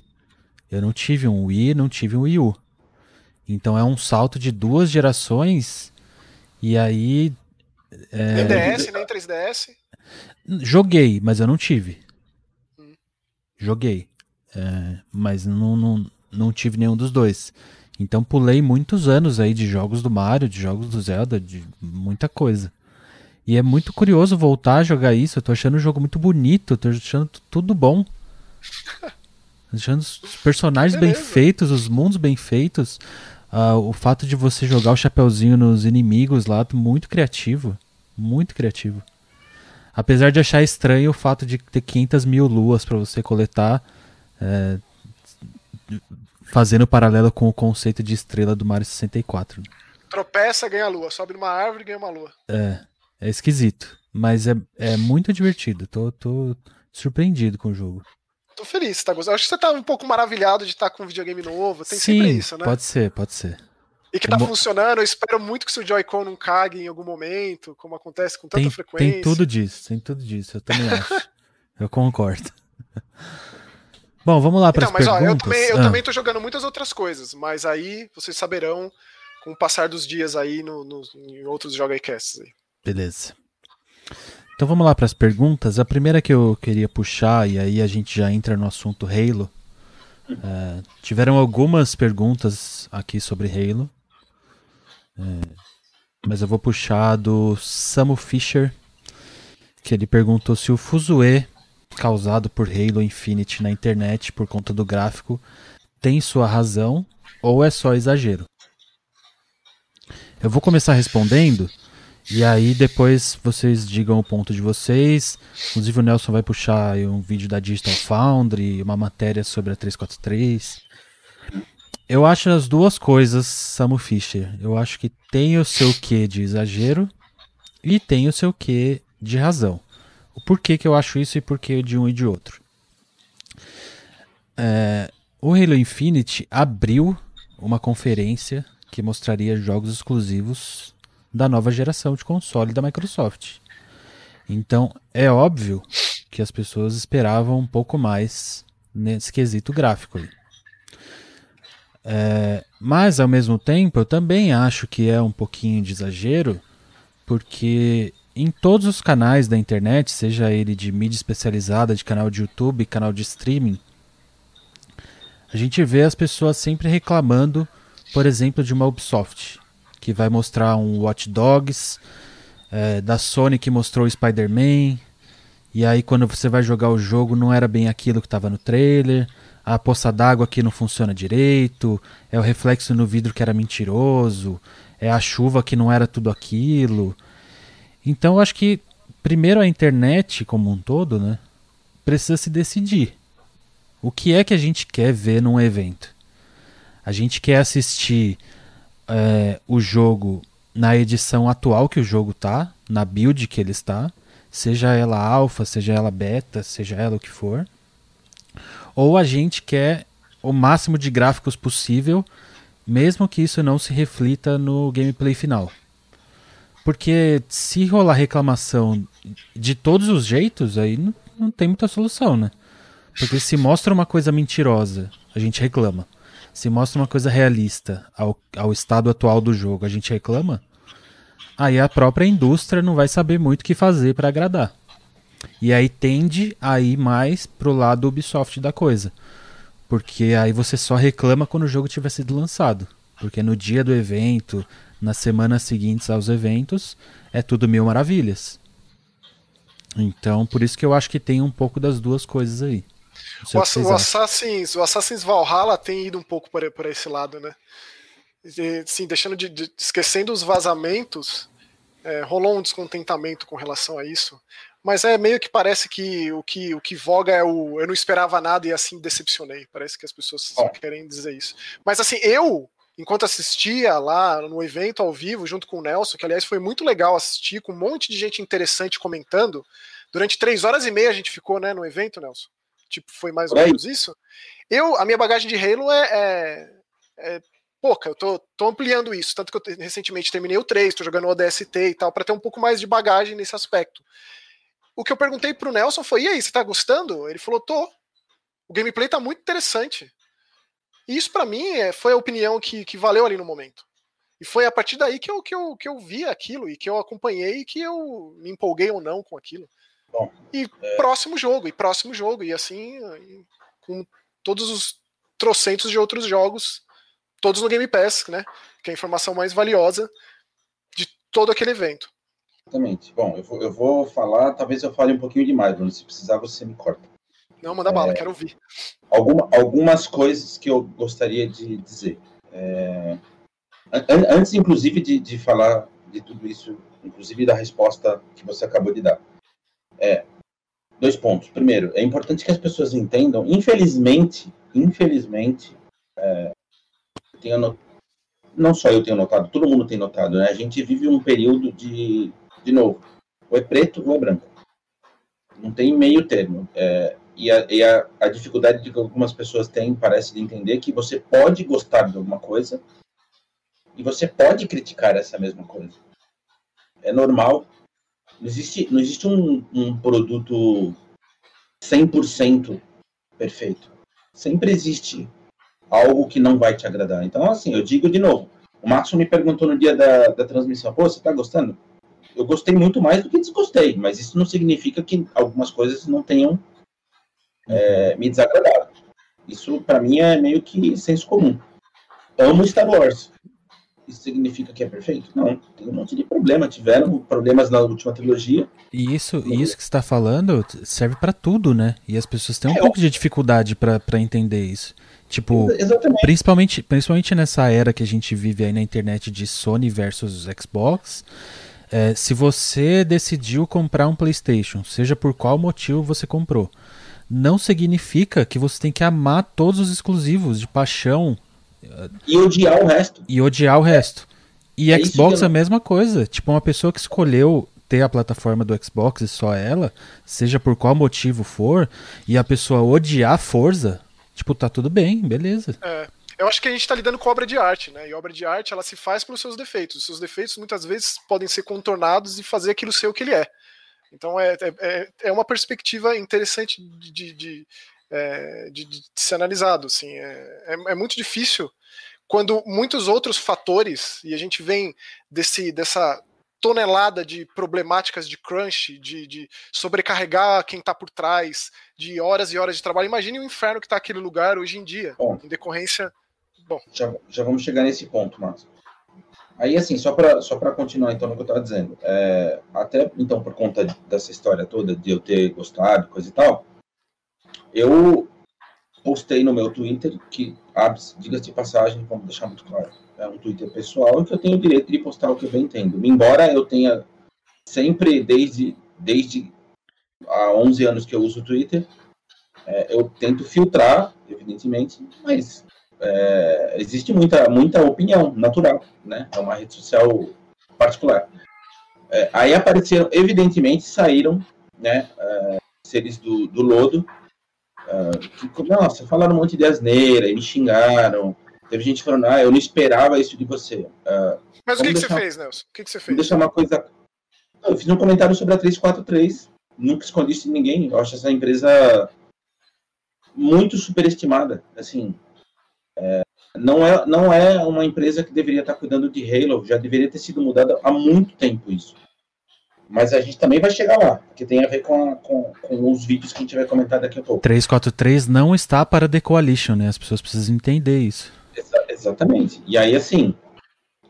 Eu não tive um Wii, não tive um Wii U. Então é um salto de duas gerações. E aí É. Nem DS, nem 3DS. Joguei, mas eu não tive. Hum. Joguei. É, mas não, não, não tive nenhum dos dois. Então pulei muitos anos aí de jogos do Mario, de jogos do Zelda, de muita coisa. E é muito curioso voltar a jogar isso. Eu tô achando o jogo muito bonito, tô achando tu- tudo bom. Tô achando os personagens bem Beleza. feitos, os mundos bem feitos. Ah, o fato de você jogar o chapeuzinho nos inimigos lá, muito criativo. Muito criativo. Apesar de achar estranho o fato de ter 500 mil luas pra você coletar, é, fazendo paralelo com o conceito de estrela do Mario 64. Tropeça, ganha a lua. Sobe numa árvore, ganha uma lua. É, é esquisito, mas é, é muito divertido. Tô, tô surpreendido com o jogo. Tô feliz, tá gostando. Acho que você tá um pouco maravilhado de estar com um videogame novo. Tem Sim, sempre isso, né? pode ser, pode ser. E que tá Como- funcionando. Eu espero muito que seu Joy-Con não cague em algum momento, como acontece com tanta Tem, frequência. tem tudo disso, tem tudo disso, eu também acho. eu concordo. Bom, vamos lá para Então, as mas ó, perguntas. eu também, eu Ah, também tô jogando muitas outras coisas, mas aí vocês saberão com o passar dos dias aí no, no- em outros Joga-Casts aí. Beleza. Então vamos lá para as perguntas. A primeira que eu queria puxar, e aí a gente já entra no assunto Halo. É, tiveram algumas perguntas aqui sobre Halo. É, mas eu vou puxar do Samu Fisher, que ele perguntou se o fuzuê causado por Halo Infinite na internet por conta do gráfico tem sua razão ou é só exagero. Eu vou começar respondendo e aí depois vocês digam o ponto de vocês. Inclusive o Nelson vai puxar um vídeo da Digital Foundry, uma matéria sobre a 343. Eu acho as duas coisas, Samu Fischer. Eu acho que tem o seu quê de exagero e tem o seu quê de razão. O porquê que eu acho isso e porquê de um e de outro. É, o Halo Infinite abriu uma conferência que mostraria jogos exclusivos da nova geração de console da Microsoft. Então é óbvio que as pessoas esperavam um pouco mais nesse quesito gráfico aí. É, mas ao mesmo tempo eu também acho que é um pouquinho de exagero, porque em todos os canais da internet, seja ele de mídia especializada, de canal de YouTube, canal de streaming, a gente vê as pessoas sempre reclamando, por exemplo, de uma Ubisoft, que vai mostrar um Watch Dogs, é, da Sony que mostrou Spider-Man, e aí quando você vai jogar o jogo não era bem aquilo que estava no trailer, a poça d'água que não funciona direito, é o reflexo no vidro que era mentiroso, é a chuva que não era tudo aquilo. Então eu acho que primeiro a internet como um todo, né, precisa se decidir. O que é que a gente quer ver num evento? A gente quer assistir é, o jogo na edição atual que o jogo tá, na build que ele está, seja ela alfa, seja ela beta, seja ela o que for. Ou a gente quer o máximo de gráficos possível, mesmo que isso não se reflita no gameplay final. Porque se rolar reclamação de todos os jeitos, aí não, não tem muita solução, né? Porque se mostra uma coisa mentirosa, a gente reclama. Se mostra uma coisa realista ao, ao estado atual do jogo, a gente reclama. Aí a própria indústria não vai saber muito o que fazer para agradar. E aí tende a ir mais pro lado Ubisoft da coisa. Porque aí você só reclama quando o jogo tiver sido lançado. Porque no dia do evento, nas semanas seguintes aos eventos, é tudo mil maravilhas. Então, por isso que eu acho que tem um pouco das duas coisas aí. O, o, Assassin's, o Assassin's Valhalla tem ido um pouco por, por esse lado, né? E, sim, deixando de, de, esquecendo os vazamentos, é, rolou um descontentamento com relação a isso. Mas é meio que parece que o que, o que voga é o eu não esperava nada e assim decepcionei. Parece que as pessoas só querem dizer isso. Mas assim, eu, enquanto assistia lá no evento ao vivo, junto com o Nelson, que aliás foi muito legal assistir, com um monte de gente interessante comentando. Durante três horas e meia a gente ficou né, no evento, Nelson. Tipo, foi mais ou menos isso. Eu, a minha bagagem de Halo é, é, é pouca, eu tô, tô, ampliando isso. Tanto que eu recentemente terminei o 3, tô jogando o ODST e tal, para ter um pouco mais de bagagem nesse aspecto. O que eu perguntei pro Nelson foi: e aí, você tá gostando? Ele falou: tô. O gameplay tá muito interessante. E isso para mim é, foi a opinião que, que valeu ali no momento. E foi a partir daí que eu, que, eu, que eu vi aquilo e que eu acompanhei e que eu me empolguei ou não com aquilo. Bom, e é... próximo jogo, e próximo jogo, e assim, e com todos os trocentos de outros jogos, todos no Game Pass, né? Que é a informação mais valiosa de todo aquele evento. Exatamente. Bom, eu vou, eu vou falar, talvez eu fale um pouquinho demais, Bruno. Se precisar, você me corta. Não, manda é, bala, quero ouvir. Alguma, algumas coisas que eu gostaria de dizer. É, antes, inclusive, de, de falar de tudo isso, inclusive da resposta que você acabou de dar. É, dois pontos. Primeiro, é importante que as pessoas entendam, infelizmente, infelizmente, é, tenho não só eu tenho notado, todo mundo tem notado, né? A gente vive um período de de novo, ou é preto ou é branco. Não tem meio termo. É, e a, e a, a dificuldade que algumas pessoas têm, parece, de entender que você pode gostar de alguma coisa e você pode criticar essa mesma coisa. É normal. Não existe, não existe um, um produto 100% perfeito. Sempre existe algo que não vai te agradar. Então, assim, eu digo de novo. O Maxon me perguntou no dia da, da transmissão: Pô, você tá gostando? eu gostei muito mais do que desgostei, mas isso não significa que algumas coisas não tenham é, me desagradado. Isso, para mim, é meio que senso comum. Amo Star Wars. Isso significa que é perfeito? Não, tem um monte de problema. Tiveram problemas na última trilogia. E isso, e isso que você está falando serve para tudo, né? E as pessoas têm um é, pouco de dificuldade para entender isso. Tipo, principalmente, principalmente nessa era que a gente vive aí na internet de Sony versus Xbox. É, se você decidiu comprar um PlayStation, seja por qual motivo você comprou, não significa que você tem que amar todos os exclusivos de paixão. E odiar o resto. E odiar o resto. E é Xbox é a mesma coisa. Tipo, uma pessoa que escolheu ter a plataforma do Xbox e só ela, seja por qual motivo for, e a pessoa odiar Forza, tipo, tá tudo bem, beleza. É eu acho que a gente está lidando com obra de arte, né? E obra de arte ela se faz pelos seus defeitos. Os seus defeitos muitas vezes podem ser contornados e fazer aquilo ser o que ele é. Então é, é, é, é uma perspectiva interessante de, de, é, de, de ser analisado. Assim. É, é, é, muito difícil quando muitos outros fatores, e a gente vem desse, dessa tonelada de problemáticas de crunch, de, de sobrecarregar quem está por trás, de horas e horas de trabalho. Imagine o inferno que está aquele lugar hoje em dia, Bom. em decorrência Bom. Já, já vamos chegar nesse ponto, Márcio. Aí, assim, só para só continuar, então, no que eu estava dizendo, é, até, então, por conta dessa história toda, de eu ter gostado, coisa e tal, eu postei no meu Twitter, que, diga-se de passagem, vamos deixar muito claro, é um Twitter pessoal, e que eu tenho o direito de postar o que eu bem entendo. Embora eu tenha sempre, desde, desde há 11 anos que eu uso o Twitter, é, eu tento filtrar, evidentemente, mas é, existe muita, muita opinião natural, né? É uma rede social particular. É, aí apareceram, evidentemente, saíram, né, é, seres do, do lodo, que, nossa, falaram um monte de asneira e me xingaram. Teve gente falando, ah, eu não esperava isso de você. É, Mas o que, que você fez, Nelson? O que, que você fez? Deixa uma coisa. Eu fiz um comentário sobre a 343, nunca escondi isso de ninguém. Eu acho essa empresa muito superestimada. Assim, é, não, é, não é uma empresa que deveria estar cuidando de Halo, já deveria ter sido mudada há muito tempo isso. Mas a gente também vai chegar lá, porque tem a ver com, a, com, com, os vídeos que a gente vai comentar daqui a pouco. 343 não está para The Coalition, né? As pessoas precisam entender isso. Exa exatamente. E aí, assim,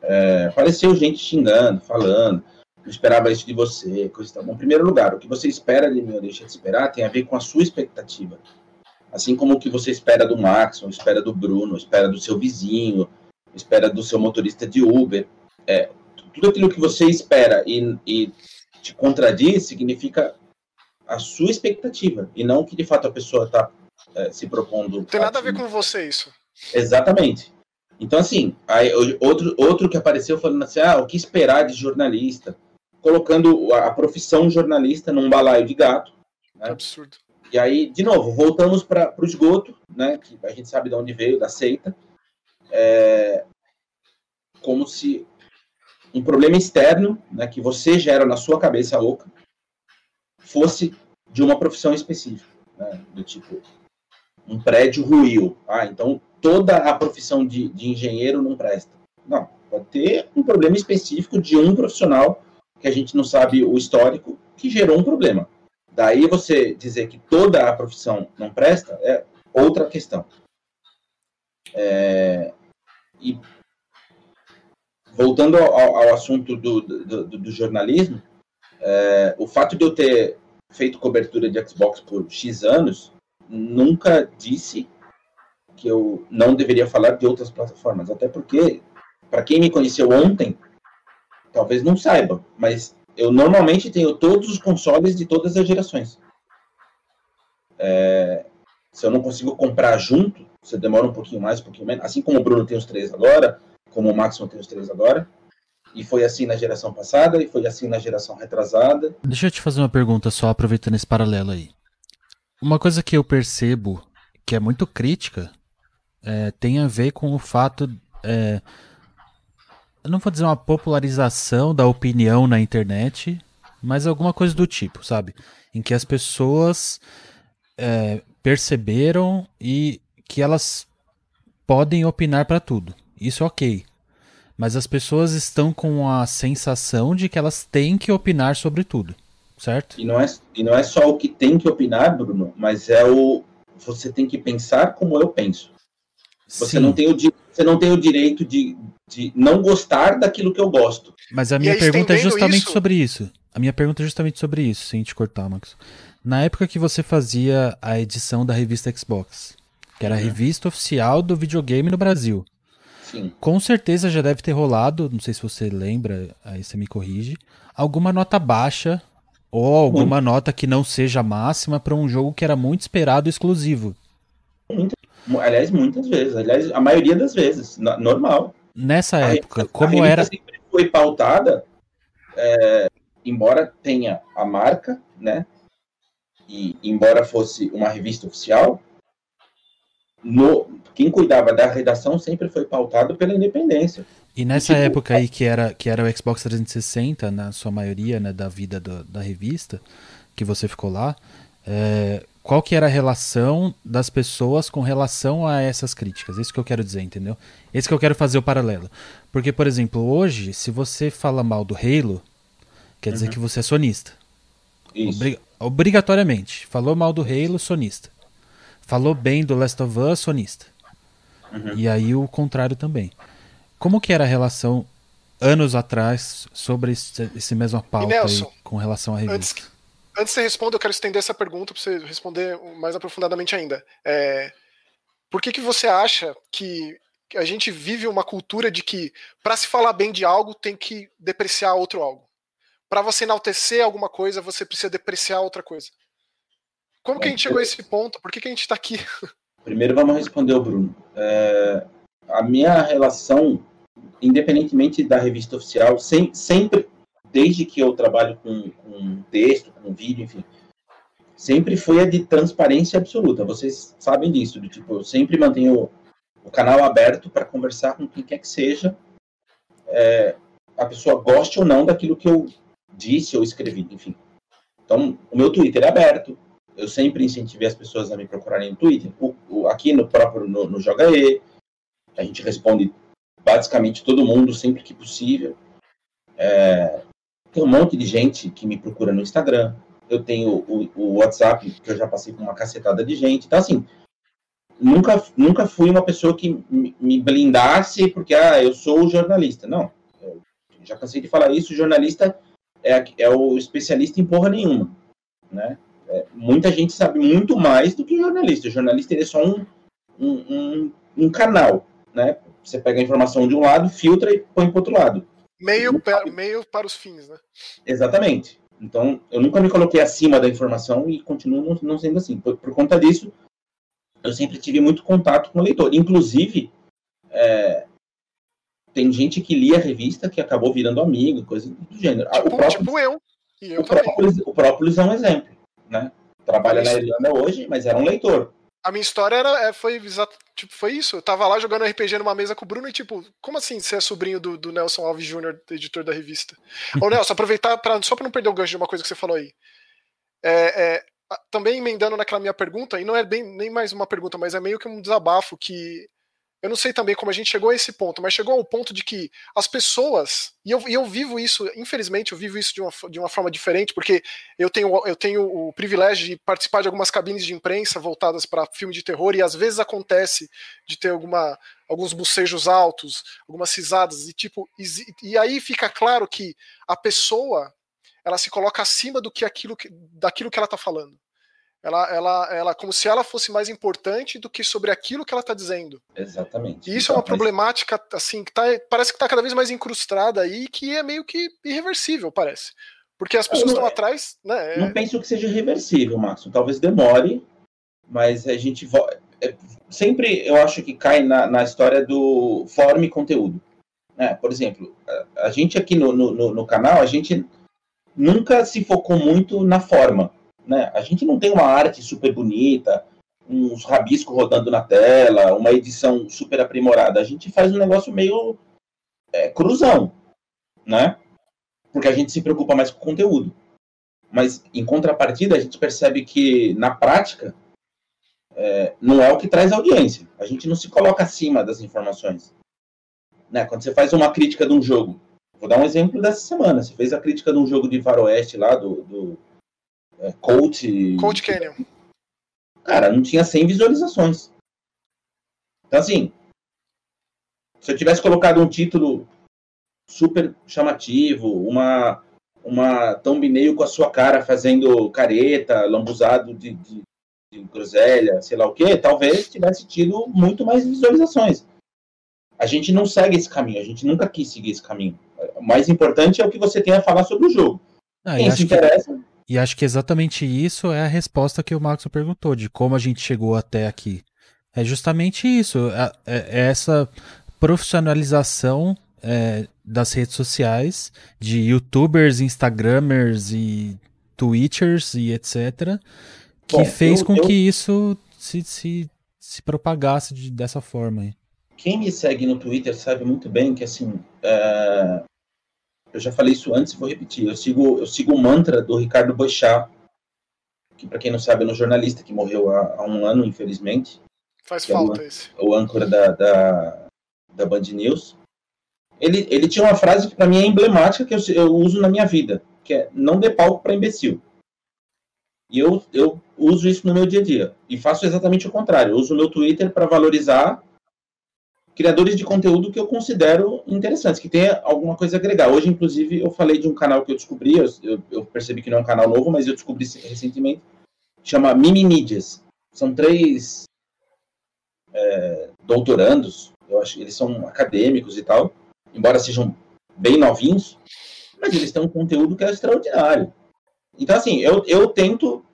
é, apareceu gente xingando, falando, não esperava isso de você, coisa tal. Bom, em primeiro lugar, o que você espera de mim ou deixa de esperar tem a ver com a sua expectativa. Assim como o que você espera do Max, espera do Bruno, espera do seu vizinho, espera do seu motorista de Uber. É, tudo aquilo que você espera e, e te contradiz significa a sua expectativa e não que de fato a pessoa está é, se propondo. Não tem nada a ver com você isso. Exatamente. Então, assim, aí, outro, outro que apareceu falando assim: ah, o que esperar de jornalista? Colocando a, a profissão jornalista num balaio de gato. Né? Absurdo. E aí, de novo, voltamos para o esgoto, né? Que a gente sabe de onde veio, da seita. É, como se um problema externo, né, que você gera na sua cabeça louca, fosse de uma profissão específica, né, do tipo um prédio ruiu, ah, então toda a profissão de, de engenheiro não presta. Não, pode ter um problema específico de um profissional que a gente não sabe o histórico que gerou um problema. Daí você dizer que toda a profissão não presta é outra questão. É, e voltando ao, ao assunto do, do, do jornalismo, é, o fato de eu ter feito cobertura de Xbox por X anos nunca disse que eu não deveria falar de outras plataformas. Até porque, para quem me conheceu ontem, talvez não saiba, mas eu normalmente tenho todos os consoles de todas as gerações. É, se eu não consigo comprar junto, você demora um pouquinho mais, um pouquinho menos. Assim como o Bruno tem os três agora, como o tem os três agora. E foi assim na geração passada, e foi assim na geração retrasada. Deixa eu te fazer uma pergunta só, aproveitando esse paralelo aí. Uma coisa que eu percebo que é muito crítica é, tem a ver com o fato. É, eu não vou dizer uma popularização da opinião na internet, mas alguma coisa do tipo, sabe? Em que as pessoas é, perceberam e que elas podem opinar para tudo. Isso é ok. Mas as pessoas estão com a sensação de que elas têm que opinar sobre tudo, certo? E não é, e não é só o que tem que opinar, Bruno, mas é o. Você tem que pensar como eu penso. Você, não tem, o, você não tem o direito de, de não gostar daquilo que eu gosto. Mas a minha pergunta é justamente isso... sobre isso. A minha pergunta é justamente sobre isso, sem te cortar, Max. Na época que você fazia a edição da revista Xbox, que era a uhum. revista oficial do videogame no Brasil, Sim. Com certeza já deve ter rolado, não sei se você lembra, aí você me corrige, alguma nota baixa ou alguma muito. nota que não seja máxima para um jogo que era muito esperado exclusivo. Aliás, muitas vezes. Aliás, a maioria das vezes. normal. Nessa a época, revista, como a era. sempre foi pautada, é, embora tenha a marca, né? E embora fosse uma revista oficial, no, quem cuidava da redação sempre foi pautado pela independência. E nessa tipo, época aí que era, que era o Xbox 360, na sua maioria, né, da vida do, da revista, que você ficou lá, é, qual que era a relação das pessoas com relação a essas críticas? Isso que eu quero dizer, entendeu? Esse que eu quero fazer o paralelo. Porque, por exemplo, hoje, se você fala mal do Halo, quer dizer uhum. que você é sonista. Isso. Obrig obrigatoriamente. Falou mal do Halo, sonista. Falou bem do Last of Us, sonista. Uhum. E aí o contrário também. Como que era a relação anos atrás sobre esse, esse mesmo pauta Nelson, aí, com relação à revista? Antes, antes de você responder, eu quero estender essa pergunta para você responder mais aprofundadamente ainda. É, por que, que você acha que a gente vive uma cultura de que para se falar bem de algo tem que depreciar outro algo? Para você enaltecer alguma coisa, você precisa depreciar outra coisa. Como que a gente chegou a esse ponto? Por que, que a gente está aqui? Primeiro vamos responder o Bruno. É, a minha relação, independentemente da revista oficial, sem, sempre, desde que eu trabalho com, com texto, com vídeo, enfim, sempre foi a de transparência absoluta. Vocês sabem disso, do tipo, eu sempre mantenho o canal aberto para conversar com quem quer que seja, é, a pessoa goste ou não daquilo que eu disse ou escrevi, enfim. Então, o meu Twitter é aberto, eu sempre incentivei as pessoas a me procurarem no Twitter. O, o, aqui no próprio no, no Joga E, a gente responde basicamente todo mundo sempre que possível. É, tem um monte de gente que me procura no Instagram. Eu tenho o, o WhatsApp, que eu já passei com uma cacetada de gente. Então, assim, nunca, nunca fui uma pessoa que me blindasse porque, ah, eu sou jornalista. Não. Eu já cansei de falar isso. O jornalista é, é o especialista em porra nenhuma. Né? É, muita gente sabe muito mais do que jornalista. O jornalista é só um, um, um, um canal. Né? Você pega a informação de um lado, filtra e põe para outro lado. Meio, para, meio para os fins, né? Exatamente. Então, eu nunca me coloquei acima da informação e continuo não, não sendo assim. Por, por, conta disso, eu sempre tive muito contato com o leitor. Inclusive, é, tem gente que lia a revista que acabou virando amigo, coisa do gênero. Ah, tipo, o próprio, tipo eu. E eu o, próprio, o próprio é um exemplo. Né? Trabalha na Irlanda hoje, mas era um leitor a minha história era, é, foi exato, tipo, foi isso. Eu tava lá jogando RPG numa mesa com o Bruno e, tipo, como assim você é sobrinho do, do Nelson Alves Jr., editor da revista? Ô, Nelson, aproveitar pra, só pra não perder o gancho de uma coisa que você falou aí. É, é, também emendando naquela minha pergunta, e não é bem nem mais uma pergunta, mas é meio que um desabafo que eu não sei também como a gente chegou a esse ponto, mas chegou ao ponto de que as pessoas, e eu, e eu vivo isso, infelizmente, eu vivo isso de uma, de uma forma diferente, porque eu tenho, eu tenho o privilégio de participar de algumas cabines de imprensa voltadas para filme de terror, e às vezes acontece de ter alguma, alguns bocejos altos, algumas risadas, e tipo, e, e aí fica claro que a pessoa ela se coloca acima do que aquilo que, daquilo que ela está falando. Ela, ela, ela, como se ela fosse mais importante do que sobre aquilo que ela está dizendo. Exatamente. E isso então, é uma então, problemática, assim, que tá, parece que está cada vez mais incrustada aí, que é meio que irreversível, parece. Porque as pessoas estão atrás, né? É... Não penso que seja reversível, Márcio. Talvez demore, mas a gente é, sempre eu acho que cai na, na história do forma e conteúdo. Né? Por exemplo, a, a gente aqui no, no, no canal, a gente nunca se focou muito na forma né? A gente não tem uma arte super bonita, uns rabiscos rodando na tela, uma edição super aprimorada. A gente faz um negócio meio é, cruzão, né? Porque a gente se preocupa mais com o conteúdo. Mas, em contrapartida, a gente percebe que, na prática, é, não é o que traz audiência. A gente não se coloca acima das informações. Né? Quando você faz uma crítica de um jogo, vou dar um exemplo dessa semana. Você fez a crítica de um jogo de faroeste lá, do, do é, Coach. Coach Canyon. Cara, não tinha 100 visualizações. Então, assim, se eu tivesse colocado um título super chamativo, uma, uma thumbnail com a sua cara fazendo careta, lambuzado de, de, de groselha, sei lá o que, talvez tivesse tido muito mais visualizações. A gente não segue esse caminho, a gente nunca quis seguir esse caminho. O mais importante é o que você tem a falar sobre o jogo. Ah, Quem se interessa. Que e acho que exatamente isso é a resposta que o Max perguntou, de como a gente chegou até aqui. É justamente isso, é, é, é essa profissionalização é, das redes sociais, de youtubers, instagramers e twitchers e etc., que Bom, fez eu, com eu... que isso se, se, se propagasse de, dessa forma. Aí. Quem me segue no Twitter sabe muito bem que, assim, é, eu já falei isso antes e vou repetir. Eu sigo, eu sigo o mantra do Ricardo Boechat, que para quem não sabe é um jornalista que morreu há, há um ano, infelizmente. Faz falta é o, esse. O âncora da, da, da Band News. Ele, ele tinha uma frase que para mim é emblemática que eu, eu uso na minha vida, que é não dê palco para imbecil. E eu, eu uso isso no meu dia a dia. E faço exatamente o contrário. Eu uso o meu Twitter para valorizar criadores de conteúdo que eu considero interessantes, que tenha alguma coisa a agregar. Hoje, inclusive, eu falei de um canal que eu descobri, eu, eu percebi que não é um canal novo, mas eu descobri recentemente, chama Mimi Mídias. São três é, doutorandos, eu acho eles são acadêmicos e tal, embora sejam bem novinhos, mas eles têm um conteúdo que é extraordinário. Então, assim, eu, eu tento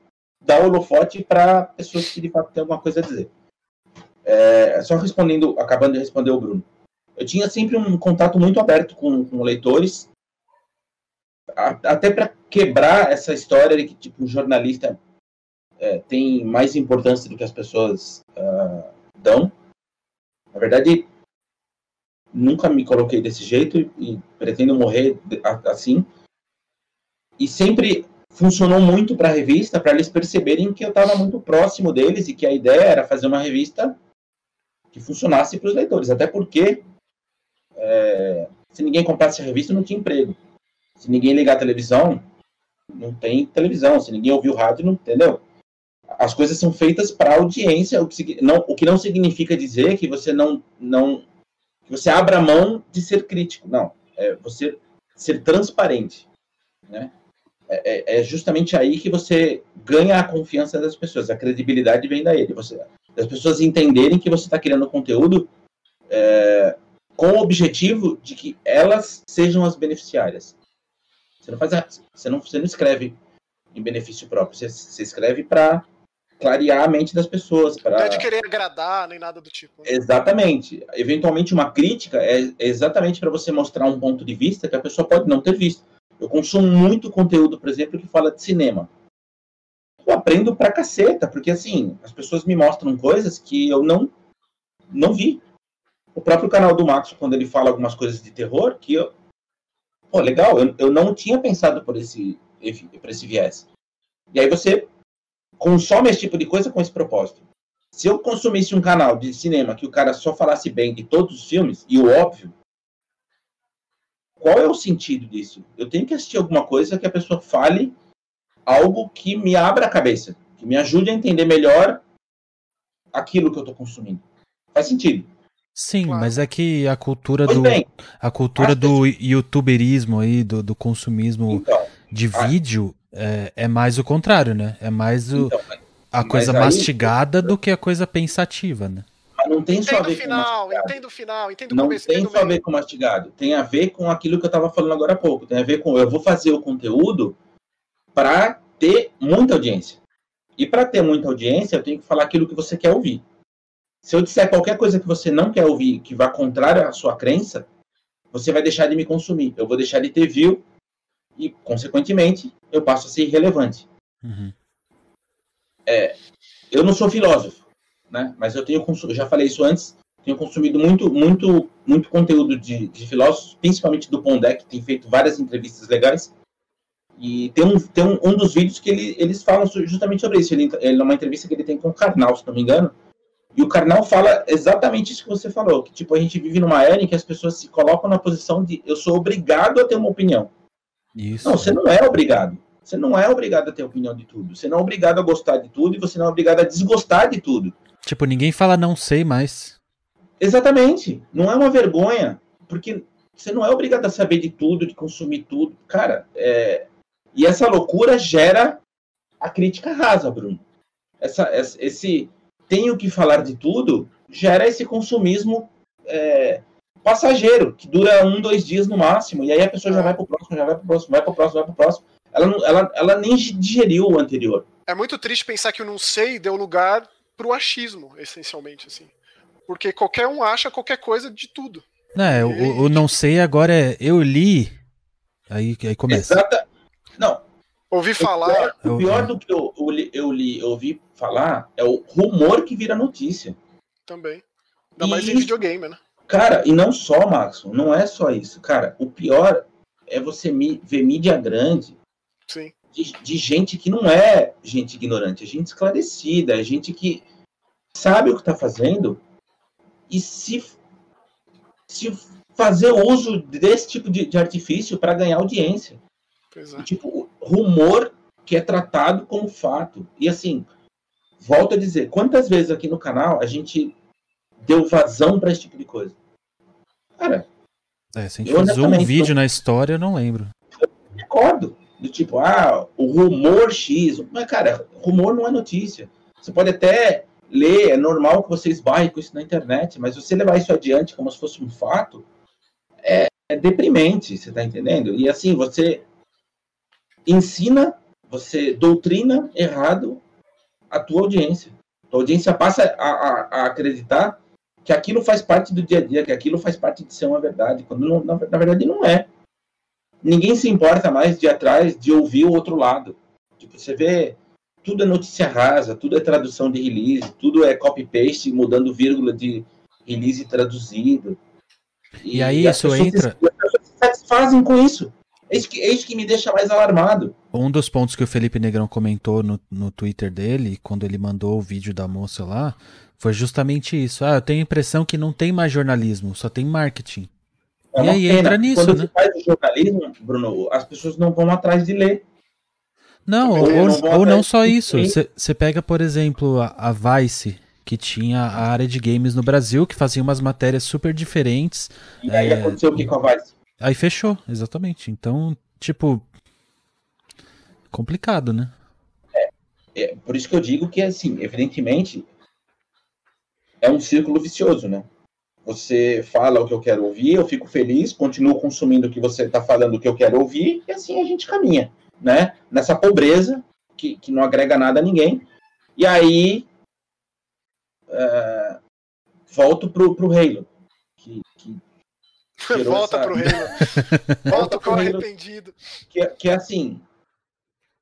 dar holofote para pessoas que de fato têm alguma coisa a dizer. É, só respondendo, acabando de responder o Bruno. Eu tinha sempre um contato muito aberto com, com leitores, a, até para quebrar essa história de que tipo, o jornalista é, tem mais importância do que as pessoas uh, dão. Na verdade, nunca me coloquei desse jeito e, e pretendo morrer assim. E sempre funcionou muito para a revista, para eles perceberem que eu estava muito próximo deles e que a ideia era fazer uma revista que funcionasse para os leitores. Até porque, é, se ninguém comprasse a revista, não tinha emprego. Se ninguém ligar a televisão, não tem televisão. Se ninguém ouvir o rádio, não entendeu? As coisas são feitas para audiência, o que, não, o que não significa dizer que você não, não que você abra mão de ser crítico. Não, é você ser transparente, né? É, é, é justamente aí que você ganha a confiança das pessoas, a credibilidade vem daí, você, das pessoas entenderem que você está criando conteúdo é, com o objetivo de que elas sejam as beneficiárias. Você não faz, você não, você não escreve em benefício próprio, você, você escreve para clarear a mente das pessoas. Pra... Não é de querer agradar nem nada do tipo. Exatamente. Eventualmente, uma crítica é exatamente para você mostrar um ponto de vista que a pessoa pode não ter visto. Eu consumo muito conteúdo, por exemplo, que fala de cinema. Eu aprendo pra caceta, porque assim, as pessoas me mostram coisas que eu não, não vi. O próprio canal do Max, quando ele fala algumas coisas de terror, que eu. Pô, legal, eu, eu não tinha pensado por esse, por esse viés. E aí você consome esse tipo de coisa com esse propósito. Se eu consumisse um canal de cinema que o cara só falasse bem de todos os filmes, e o óbvio, qual é o sentido disso? Eu tenho que assistir alguma coisa que a pessoa fale algo que me abra a cabeça, que me ajude a entender melhor aquilo que eu estou consumindo. Faz sentido. Sim, claro. mas é que a cultura pois do bem, a cultura do youtuberismo aí, do, do consumismo então, de vídeo, é, é mais o contrário, né? É mais o, então, a coisa aí, mastigada do que a coisa pensativa, né? Mas não tem só a ver final, com entendo o final, entendo o Não começo, tem só a ver com mastigado. Tem a ver com aquilo que eu estava falando agora há pouco. Tem a ver com eu vou fazer o conteúdo para ter muita audiência. E para ter muita audiência, eu tenho que falar aquilo que você quer ouvir. Se eu disser qualquer coisa que você não quer ouvir, que vá contrária à sua crença, você vai deixar de me consumir. Eu vou deixar de ter view e, consequentemente, eu passo a ser irrelevante. Uhum. É, eu não sou filósofo, né? Mas eu tenho eu já falei isso antes, tenho consumido muito, muito, muito conteúdo de, de filósofos, principalmente do Pondé, que tem feito várias entrevistas legais. E tem um, tem um, um dos vídeos que ele, eles falam justamente sobre isso. Ele, ele é uma entrevista que ele tem com o Karnal, se não me engano. E o Karnal fala exatamente isso que você falou, que tipo a gente vive numa era em que as pessoas se colocam na posição de eu sou obrigado a ter uma opinião. Isso. Não, você não é obrigado. Você não é obrigado a ter opinião de tudo. Você não é obrigado a gostar de tudo e você não é obrigado a desgostar de tudo. Tipo, ninguém fala não sei mais. Exatamente. Não é uma vergonha, porque você não é obrigado a saber de tudo, de consumir tudo. Cara, é... e essa loucura gera a crítica rasa, Bruno. Essa, esse tenho que falar de tudo gera esse consumismo é, passageiro, que dura um, dois dias no máximo, e aí a pessoa já vai pro próximo, já vai pro próximo, vai pro próximo, vai pro próximo. Ela, não, ela, ela nem digeriu o anterior. É muito triste pensar que o não sei deu lugar pro achismo, essencialmente, assim. Porque qualquer um acha qualquer coisa de tudo. Não, é, o, o, não sei agora é eu li. Aí, aí começa. Exata. Não. Ouvi falar. O pior, o pior do que eu, eu, li, eu li, eu ouvi falar é o rumor que vira notícia. Também. Ainda mais em videogame, né? Cara, e não só, Max, não é só isso. Cara, o pior é você ver mídia grande Sim. De, de, gente que não é gente ignorante, é gente esclarecida, é gente que sabe o que está fazendo e se, se fazer uso desse tipo de, de artifício para ganhar audiência. É. E, tipo, rumor que é tratado como fato. E assim, volto a dizer, quantas vezes aqui no canal a gente deu vazão para esse tipo de coisa? Cara. É, se a gente fez um vídeo na história, eu não lembro. Eu recordo. Do tipo, ah, o rumor X. Mas, cara, rumor não é notícia. Você pode até ler, é normal que você esbarre com isso na internet, mas você levar isso adiante como se fosse um fato, é, é deprimente, você tá entendendo? E assim, você ensina, você doutrina errado a tua audiência. A audiência passa a, a, a acreditar que aquilo faz parte do dia a dia, que aquilo faz parte de ser uma verdade, quando não, na, na, verdade não é. Ninguém se importa mais de atrás de ouvir o outro lado. Tipo, você vê, tudo é notícia rasa, tudo é tradução de release, tudo é copy-paste, mudando vírgula de release traduzido. E, e aí isso entra... As pessoas se satisfazem com isso. É isso, que, é isso que me deixa mais alarmado. Um dos pontos que o Felipe Negrão comentou no, no Twitter dele, quando ele mandou o vídeo da moça lá, foi justamente isso. Ah, eu tenho a impressão que não tem mais jornalismo, só tem marketing. É e aí pena. entra nisso, Quando né? Quando faz jornalismo, Bruno, as pessoas não vão atrás de ler. Não, ou, não, ou não só isso. Você pega, por exemplo, a, a, Vice, que tinha a área de games no Brasil, que fazia umas matérias super diferentes. E aí é... aconteceu o que com a Vice? Aí fechou, exatamente. Então, tipo. Complicado, né? É, é, por isso que eu digo que, assim, evidentemente, é um círculo vicioso, né? Você fala o que eu quero ouvir, eu fico feliz, continuo consumindo o que você está falando, o que eu quero ouvir, e assim a gente caminha, né? Nessa pobreza que, que não agrega nada a ninguém. E aí uh, volto pro, pro Halo. Que Volta essa... pro Halo. Volta pro arrependido. Que, que é assim.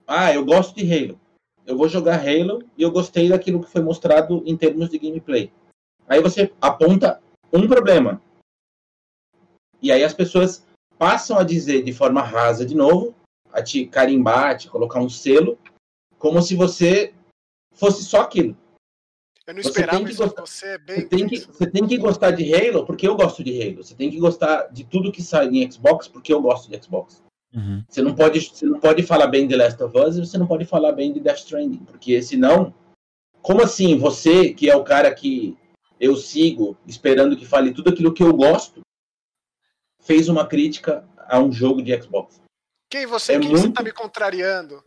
Ah, eu gosto de Halo. Eu vou jogar Halo e eu gostei daquilo que foi mostrado em termos de gameplay. Aí você aponta um problema. E aí as pessoas passam a dizer de forma rasa de novo, a te carimbar, a te colocar um selo, como se você fosse só aquilo. Eu não esperava isso gostar, você, é bem você tem, que, você tem que gostar de Halo porque eu gosto de Halo. Você tem que gostar de tudo que sai em Xbox porque eu gosto de Xbox. Uhum. Você, não pode, você não pode falar bem de Last of Us e você não pode falar bem de Death Stranding, porque senão, como assim você, que é o cara que eu sigo esperando que fale tudo aquilo que eu gosto, fez uma crítica a um jogo de Xbox. Quem você, é quem muito... você tá me contrariando?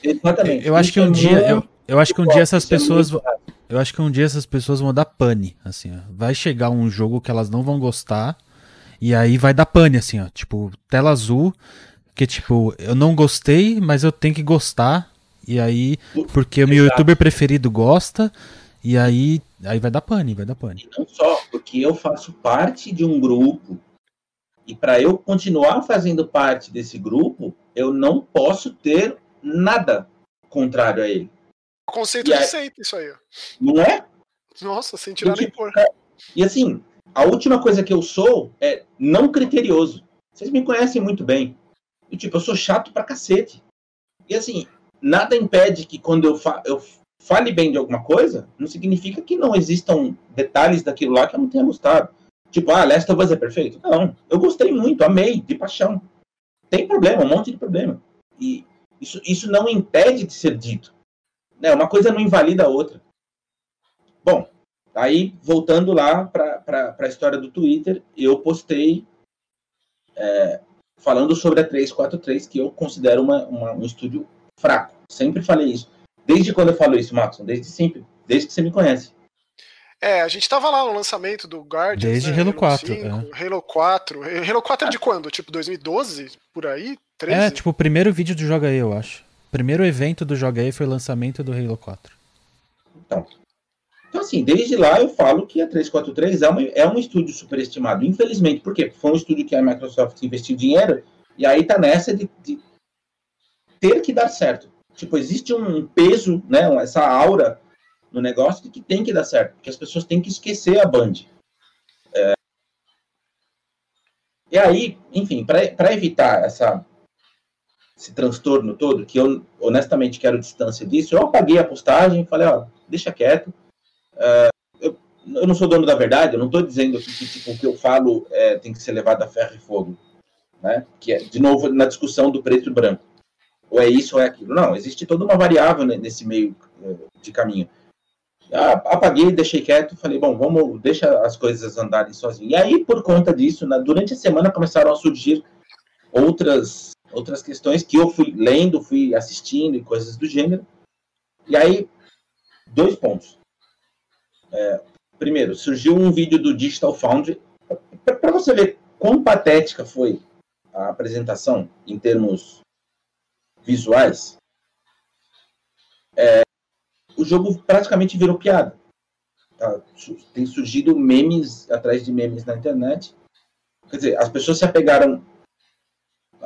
Exatamente. Eu acho que um dia, eu, eu acho que um dia essas pessoas, eu acho que um dia essas pessoas vão dar pane, assim, ó. vai chegar um jogo que elas não vão gostar e aí vai dar pane, assim, ó, tipo tela azul, que tipo eu não gostei, mas eu tenho que gostar e aí porque o meu youtuber preferido gosta e aí, aí vai dar pane, vai dar pane. E não só, porque eu faço parte de um grupo e para eu continuar fazendo parte desse grupo, eu não posso ter nada contrário a ele. Conceito de seita, isso aí. Não é? Nossa, sem tirar nem pôr. E assim, a última coisa que eu sou é não criterioso. Vocês me conhecem muito bem. E, tipo, eu sou chato pra cacete. E assim, nada impede que quando eu, fa eu fale bem de alguma coisa, não significa que não existam detalhes daquilo lá que eu não tenha gostado. Tipo, ah, Last of Us é perfeito? Não, eu gostei muito, amei, de paixão. Tem problema, um monte de problema. E isso, isso não impede de ser dito. Né? Uma coisa não invalida a outra. Bom, aí voltando lá para a história do Twitter, eu postei é, falando sobre a 343, que eu considero uma, uma, um estúdio fraco. Sempre falei isso. Desde quando eu falo isso, Matson? Desde sempre. Desde que você me conhece. É, a gente tava lá no lançamento do Guardians. Desde né? Halo 4. 5, é. Halo 4. Halo 4 é de quando? Tipo 2012? Por aí? 13? É, tipo o primeiro vídeo do Joga aí, eu acho. Primeiro evento do Joga aí foi o lançamento do Halo 4. Então. Então, assim, desde lá eu falo que a 343 é, é um estúdio superestimado. Infelizmente, por quê? Foi um estúdio que a Microsoft investiu dinheiro e aí tá nessa de, de ter que dar certo tipo, existe um peso, né, essa aura no negócio de que tem que dar certo, porque as pessoas têm que esquecer a Band. É... E aí, enfim, para evitar essa, esse transtorno todo, que eu honestamente quero distância disso, eu apaguei a postagem e falei, ó, deixa quieto. É, eu, eu, não sou dono da verdade, eu não estou dizendo que, que tipo, o que eu falo é, tem que ser levado a ferro e fogo. Né? Que é, de novo, na discussão do preto e branco ou é isso ou é aquilo. Não, existe toda uma variável nesse meio eh, de caminho. Apaguei, deixei quieto, falei, bom, vamos, deixa as coisas andarem sozinhas. E aí, por conta disso, na, durante a semana começaram a surgir outras, outras questões que eu fui lendo, fui assistindo e coisas do gênero. E aí, dois pontos. É, primeiro, surgiu um vídeo do Digital Foundry, para você ver quão patética foi a apresentação em termos visuais, é, o jogo praticamente virou piada. Tá? Tem surgido memes atrás de memes na internet. Quer dizer, as pessoas se apegaram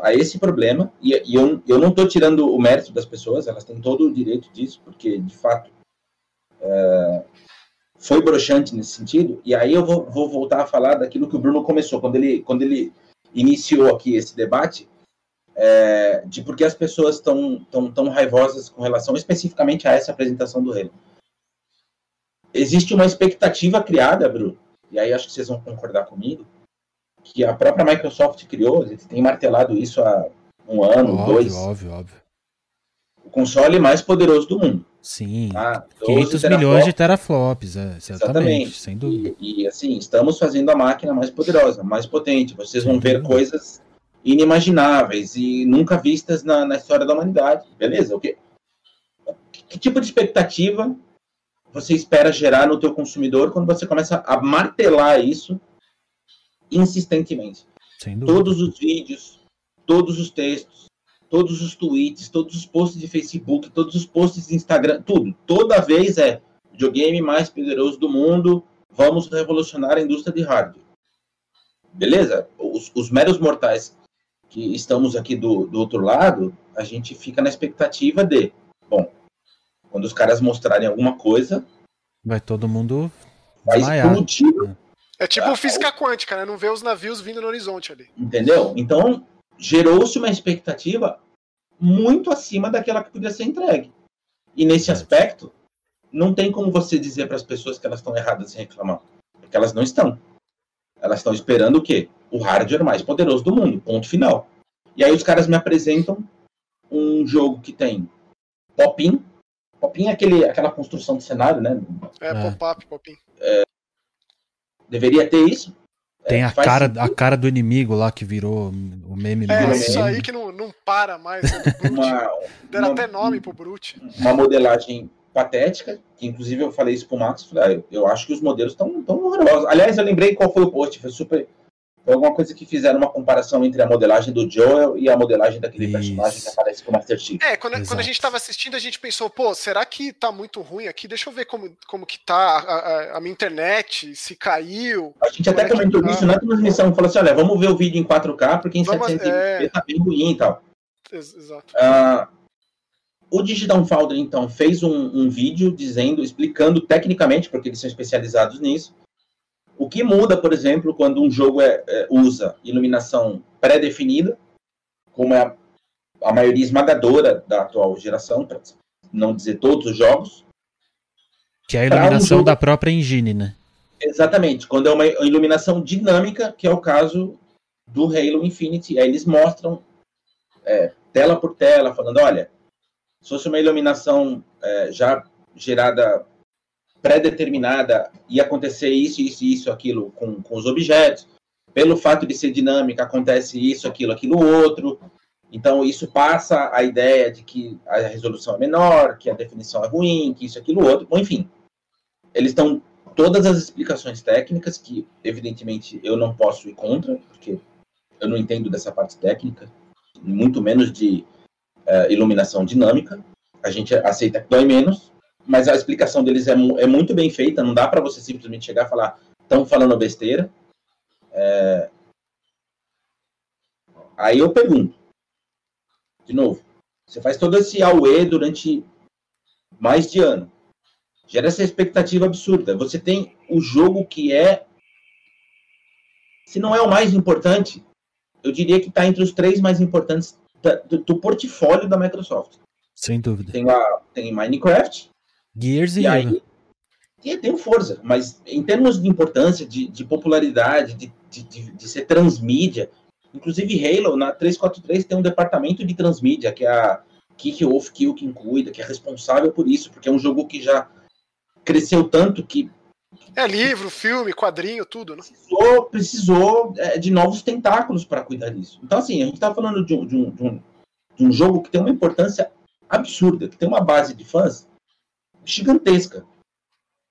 a esse problema, e, e eu, eu não estou tirando o mérito das pessoas, elas têm todo o direito disso, porque, de fato, é, foi broxante nesse sentido, e aí eu vou, vou, voltar a falar daquilo que o Bruno começou, quando ele, quando ele iniciou aqui esse debate, é, de por que as pessoas estão tão, tão raivosas com relação especificamente a essa apresentação do Halo. Existe uma expectativa criada, Bruno, e aí acho que vocês vão concordar comigo, que a própria Microsoft criou, a gente tem martelado isso há um ano, óbvio, dois. Óbvio, óbvio. O console mais poderoso do mundo. Sim. Tá? 500 milhões de teraflops, é, exatamente, exatamente, sem dúvida. E, e, assim, estamos fazendo a máquina mais poderosa, mais potente. Vocês vão ver coisas inimagináveis e nunca vistas na, na história da humanidade. Beleza? O que, que tipo de expectativa você espera gerar no teu consumidor quando você começa a martelar isso insistentemente? Todos os vídeos, todos os textos, todos os tweets, todos os posts de Facebook, todos os posts de Instagram, tudo. Toda vez é videogame mais poderoso do mundo, vamos revolucionar a indústria de hardware. Beleza? Os, os meros mortais que estamos aqui do, do outro lado, a gente fica na expectativa de, bom, quando os caras mostrarem alguma coisa. Vai todo mundo. Vai explodir. É tipo ah, física quântica, né? Não vê os navios vindo no horizonte ali. Entendeu? Então, gerou-se uma expectativa muito acima daquela que podia ser entregue. E nesse aspecto, não tem como você dizer para as pessoas que elas estão erradas sem reclamar. Porque elas não estão. Elas estão esperando o quê? O hardware mais poderoso do mundo. Ponto final. E aí os caras me apresentam um jogo que tem pop-in, Popin é aquele, aquela construção de cenário, né? É, é. pop-up, Popin. É, deveria ter isso. Tem é, a, cara, a cara do inimigo lá que virou o meme. É, isso aí que não, não para mais. Né, uma, Deram uma, até nome pro Brute. Uma modelagem patética, que inclusive eu falei isso pro Max, falei, ah, eu, eu acho que os modelos estão tão horrorosos. Aliás, eu lembrei qual foi o post, foi super foi alguma coisa que fizeram uma comparação entre a modelagem do Joel e a modelagem daquele Isso. personagem que aparece com o Master Chief. É, quando, quando a gente estava assistindo, a gente pensou, pô, será que tá muito ruim aqui? Deixa eu ver como, como que tá a, a, a minha internet, se caiu. A gente até é comentou tá. isso na transmissão, falou assim, olha, vamos ver o vídeo em 4K, porque em vamos, 720p é... tá bem ruim e tal. Exato. Uh, o Digital Foundry, então, fez um, um vídeo dizendo, explicando tecnicamente, porque eles são especializados nisso, o que muda, por exemplo, quando um jogo é, é, usa iluminação pré-definida, como é a, a, maioria esmagadora da atual geração, para não dizer todos os jogos. Que é a iluminação um jogo... da própria engine, né? Exatamente, quando é uma iluminação dinâmica, que é o caso do Halo Infinite. Aí eles mostram é, tela por tela, falando: olha, se fosse uma iluminação é, já gerada pré-determinada ia acontecer isso, isso, isso, aquilo com, com os objetos. Pelo fato de ser dinâmica, acontece isso, aquilo, aquilo outro. Então, isso passa a ideia de que a resolução é menor, que a definição é ruim, que isso, aquilo, outro. Bom, enfim, eles estão todas as explicações técnicas, que evidentemente eu não posso ir contra, porque eu não entendo dessa parte técnica, muito menos de uh, iluminação dinâmica. A gente aceita que dói menos, mas a explicação deles é, é muito bem feita, não dá para você simplesmente chegar e falar, estão falando besteira. É... Aí eu pergunto, de novo, você faz todo esse AUE durante mais de ano, gera essa expectativa absurda. Você tem o jogo que é, se não é o mais importante, eu diria que está entre os três mais importantes do, do, portfólio da Microsoft. Sem dúvida. Tem, a, tem Minecraft, Gears e, e aí, e tem força, mas em termos de importância, de, de popularidade, de, de, de, ser transmídia, inclusive Halo, na 343 tem um departamento de transmídia, que é a Kick Off Kill quem cuida, que é responsável por isso, porque é um jogo que já cresceu tanto que é livro, filme, quadrinho, tudo, né? Precisou, precisou é, de novos tentáculos para cuidar disso. Então, assim, a gente está falando de um, de, um, de, um, de um jogo que tem uma importância absurda, que tem uma base de fãs gigantesca.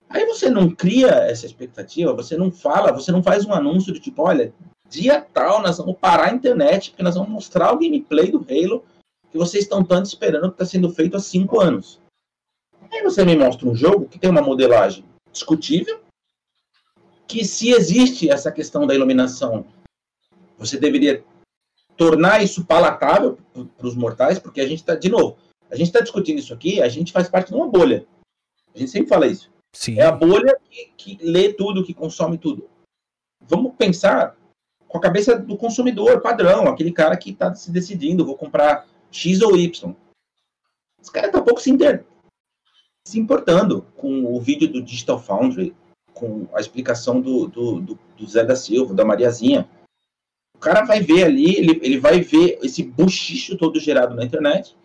Aí você não cria essa expectativa, você não fala, você não faz um anúncio de tipo, olha, dia tal nós vamos parar a internet, porque nós vamos mostrar o gameplay do Halo que vocês estão tanto esperando que está sendo feito há cinco anos. Aí você me mostra um jogo que tem uma modelagem discutível, que se existe essa questão da iluminação, você deveria tornar isso palatável para os mortais, porque a gente está, de novo, a gente está discutindo isso aqui, a gente faz parte de uma bolha. A gente sempre fala isso. Sim. É a bolha que, que lê tudo, que consome tudo. Vamos pensar com a cabeça do consumidor padrão, aquele cara que está se decidindo, vou comprar X ou Y. Esse cara está pouco se, inter... se importando com o vídeo do Digital Foundry, com a explicação do, do, do, do Zé da Silva, da Mariazinha. O cara vai ver ali, ele, ele vai ver esse buchicho todo gerado na internet,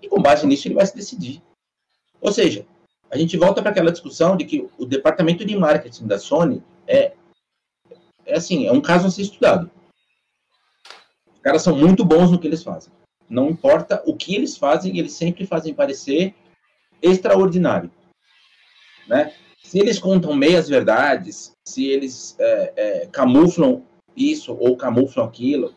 e com base nisso ele vai se decidir. Ou seja, a gente volta para aquela discussão de que o departamento de marketing da Sony é, é assim, é um caso a ser estudado. Os caras são muito bons no que eles fazem. Não importa o que eles fazem, eles sempre fazem parecer extraordinário. Né? Se eles contam meias verdades, se eles é, é, camuflam isso ou camuflam aquilo,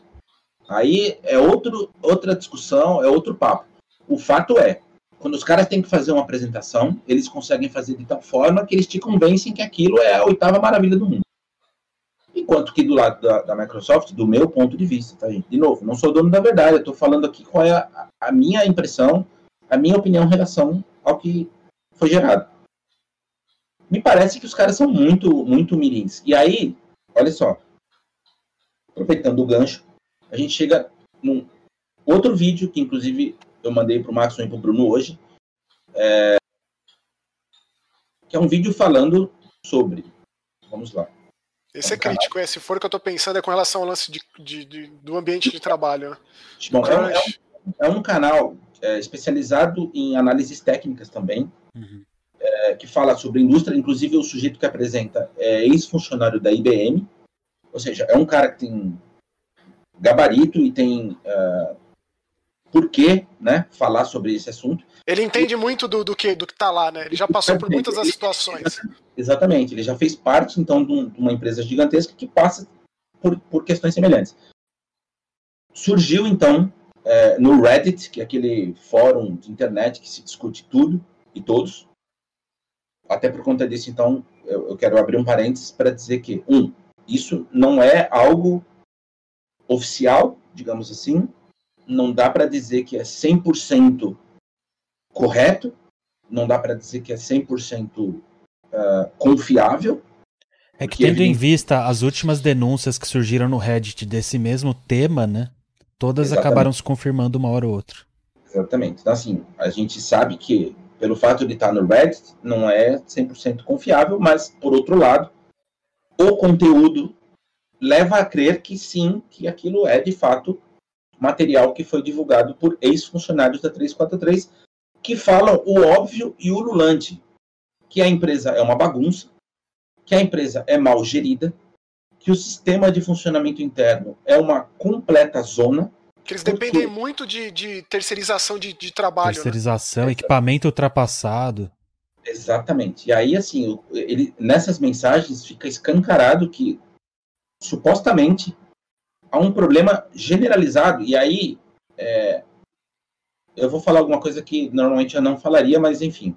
aí é outro, outra discussão, é outro papo. O fato é, quando os caras têm que fazer uma apresentação, eles conseguem fazer de tal forma que eles te convencem que aquilo é a oitava maravilha do mundo. Enquanto que do lado da, da Microsoft, do meu ponto de vista, tá, gente? De novo, não sou dono da verdade, eu estou falando aqui qual é a, a minha impressão, a minha opinião em relação ao que foi gerado. Me parece que os caras são muito, muito mirins. E aí, olha só, aproveitando o gancho, a gente chega num outro vídeo que, inclusive, eu mandei para o Maxon e para o Bruno hoje, é, que é um vídeo falando sobre. Vamos lá. Esse é, crítico, é. Se for o que eu estou pensando, é com relação ao lance de, de, de do ambiente de trabalho. Né? Bom, é, um, é, é, um, canal é, especializado em análises técnicas também, uhum. É, que fala sobre indústria. Inclusive, o sujeito que apresenta é ex-funcionário da IBM, ou seja, é um cara que tem gabarito e tem uh, por que né, falar sobre esse assunto. Ele entende muito do, do, que do que está lá, né? Ele já passou por muitas das situações. Exatamente, ele já fez parte, então, de uma empresa gigantesca que passa por, por questões semelhantes. Surgiu, então, é, no Reddit, que é aquele fórum de internet que se discute tudo e todos. Até por conta disso, então, eu, eu quero abrir um parênteses para dizer que, um, isso não é algo oficial, digamos assim, não dá para dizer que é 100% correto, não dá para dizer que é 100% uh, ah, confiável. É que tendo em vista as últimas denúncias que surgiram no Reddit desse mesmo tema, né? Todas Exatamente. acabaram se confirmando uma hora ou outra. Exatamente. Então, assim, a gente sabe que, pelo fato de estar no Reddit, não é 100% confiável, mas, por outro lado, o conteúdo leva a crer que sim, que aquilo é, de fato, material que foi divulgado por ex-funcionários da 343, que falam o óbvio e o lulante, que a empresa é uma bagunça, que a empresa é mal gerida, que o sistema de funcionamento interno é uma completa zona. Que eles porque... dependem muito de, de terceirização de, de trabalho. Né? Terceirização, né? equipamento ultrapassado. Exatamente. E aí, assim, ele, nessas mensagens fica escancarado que supostamente há um problema generalizado, e aí é, eu vou falar alguma coisa que normalmente eu não falaria, mas enfim.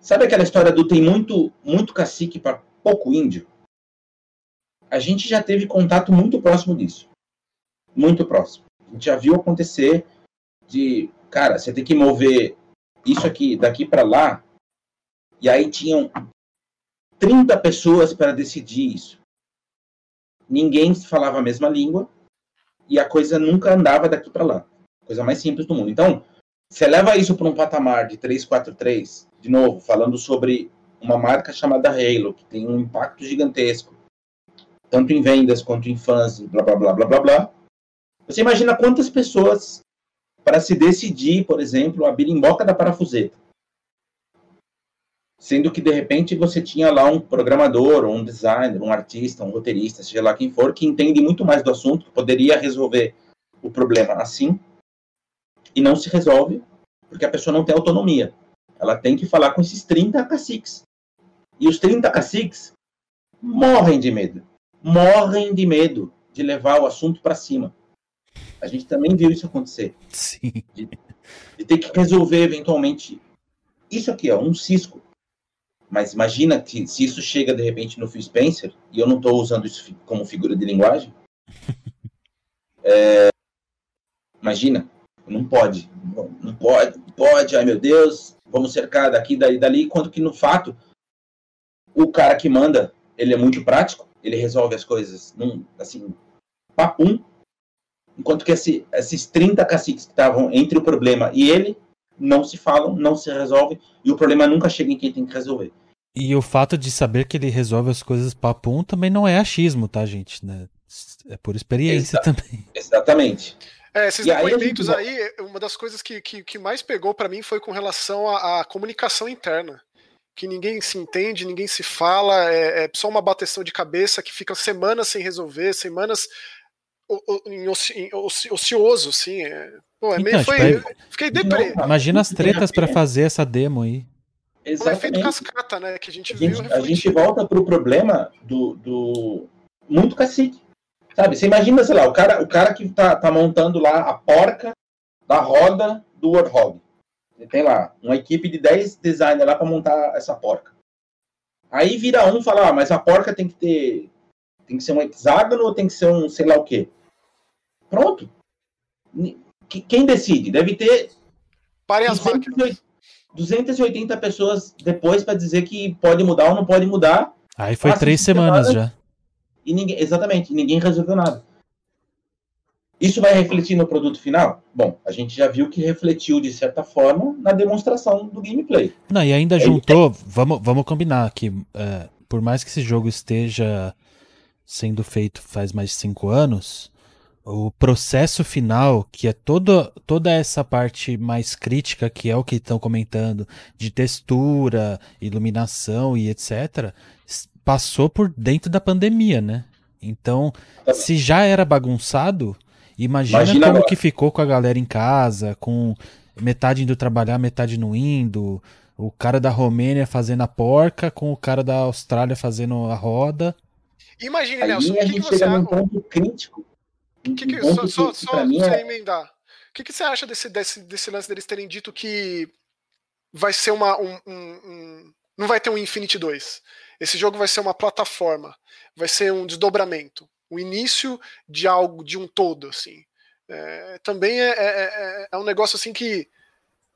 Sabe aquela história do tem muito, muito cacique para pouco índio? A gente já teve contato muito próximo disso. Muito próximo. A gente já viu acontecer de, cara, você tem que mover isso aqui daqui para lá, e aí tinham 30 pessoas para decidir isso ninguém falava a mesma língua e a coisa nunca andava daqui para lá. Coisa mais simples do mundo. Então, você leva isso para um patamar de 343, de novo, falando sobre uma marca chamada Halo, que tem um impacto gigantesco, tanto em vendas quanto em fãs, blá blá blá blá blá blá. Você imagina quantas pessoas para se decidir, por exemplo, a birimboca da parafuseta sendo que de repente você tinha lá um programador, um designer, um artista, um roteirista, seja lá quem for, que entende muito mais do assunto, que poderia resolver o problema assim, e não se resolve porque a pessoa não tem autonomia. Ela tem que falar com esses 30 caciques. E os 30 caciques morrem de medo. Morrem de medo de levar o assunto para cima. A gente também viu isso acontecer. Sim. De, de ter que resolver eventualmente. Isso aqui, ó, um cisco. Mas imagina que se isso chega de repente no Phil Spencer, e eu não estou usando isso como figura de linguagem, é, imagina, não pode, não pode, pode, ai meu Deus, vamos cercar daqui, daí, dali, quanto que no fato, o cara que manda, ele é muito prático, ele resolve as coisas num, assim, papum, enquanto que esse, esses 30 caciques que estavam entre o problema e ele, não se falam, não se resolve e o problema nunca chega em quem tem que resolver. E o fato de saber que ele resolve as coisas papum também não é achismo, tá, gente? Né? É por experiência Exa também. Exatamente. É, esses e depoimentos aí, aí, uma das coisas que, que, que mais pegou para mim foi com relação à, à, comunicação interna. Que ninguém se entende, ninguém se fala, é, é só uma bateção de cabeça que fica semanas sem resolver, semanas ocioso, assim. É, pô, é meio, então, foi, tipo, fiquei deprê. Imagina as tretas para fazer essa demo aí. Exatamente. O efeito cascata, né? Que a gente a viu. Gente, a gente volta pro problema do, do muito cacique. Sabe? Você imagina, sei lá, o cara, o cara que tá, tá montando lá a porca da roda do Warthog. Ele tem lá uma equipe de 10 designers lá para montar essa porca. Aí vira um e fala, ah, mas a porca tem que ter. Tem que ser um hexágono ou tem que ser um sei lá o quê? Pronto. Quem decide? Deve ter. Parem as 280, 280 pessoas depois para dizer que pode mudar ou não pode mudar. Aí foi três semanas já e ninguém, exatamente, ninguém resolveu nada. Isso vai refletir no produto final? Bom, a gente já viu que refletiu de certa forma na demonstração do gameplay. Não, e ainda é, juntou, é... vamos, vamos combinar que é, por mais que esse jogo esteja sendo feito faz mais de cinco anos, o processo final, que é toda, toda essa parte mais crítica, que é o que estão comentando, de textura, iluminação e etc., passou por dentro da pandemia, né? Então, se já era bagunçado, imagina, imagina como agora. que ficou com a galera em casa, com metade indo trabalhar, metade não indo, o cara da Romênia fazendo a porca, com o cara da Austrália fazendo a roda. Imagine, Nelson, o que, que, você acha? ponto crítico. Que que, só que, só, só é... emendar. O que, que você acha desse, desse, desse lance deles terem dito que vai ser uma. Um, um, um, não vai ter um Infinity 2? Esse jogo vai ser uma plataforma, vai ser um desdobramento, o início de algo, de um todo, assim. É, também é, é, é, é um negócio assim que,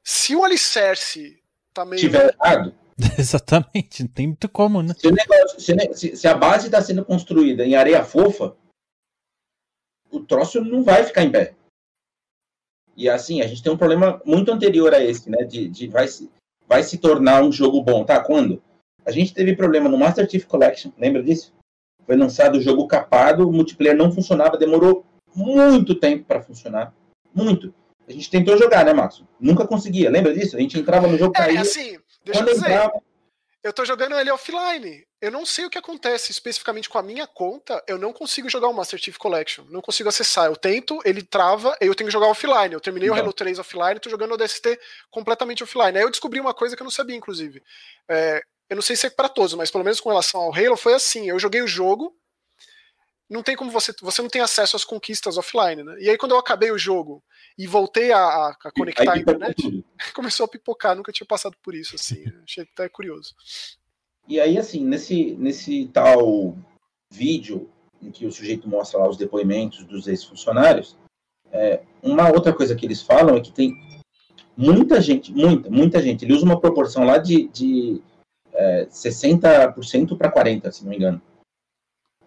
se o alicerce tá meio. Tiver errado. Exatamente, não tem muito como, né? Se, negócio, se, se a base está sendo construída em areia fofa, o troço não vai ficar em pé. E assim, a gente tem um problema muito anterior a esse, né? De, de vai, se, vai se tornar um jogo bom, tá? Quando? A gente teve problema no Master Chief Collection, lembra disso? Foi lançado o jogo capado, o multiplayer não funcionava, demorou muito tempo para funcionar. Muito. A gente tentou jogar, né, Márcio? Nunca conseguia, lembra disso? A gente entrava no jogo, é, caía. É, assim, deixa eu dizer. Eu tô jogando ele offline. Eu não sei o que acontece especificamente com a minha conta. Eu não consigo jogar o Master Chief Collection. Não consigo acessar. Eu tento, ele trava, eu tenho que jogar offline. Eu terminei então. o Halo 3 offline, tô jogando o DST completamente offline. Aí eu descobri uma coisa que eu não sabia, inclusive. É, eu não sei se é para todos, mas pelo menos com relação ao Halo foi assim. Eu joguei o jogo, não tem como você. Você não tem acesso às conquistas offline, né? E aí, quando eu acabei o jogo e voltei a, a conectar a internet, começou a pipocar. Nunca tinha passado por isso, assim. Achei até curioso. E aí, assim, nesse, nesse tal vídeo em que o sujeito mostra lá os depoimentos dos ex-funcionários, é, uma outra coisa que eles falam é que tem muita gente, muita, muita gente. Ele usa uma proporção lá de, de é, 60% para 40%, se não me engano,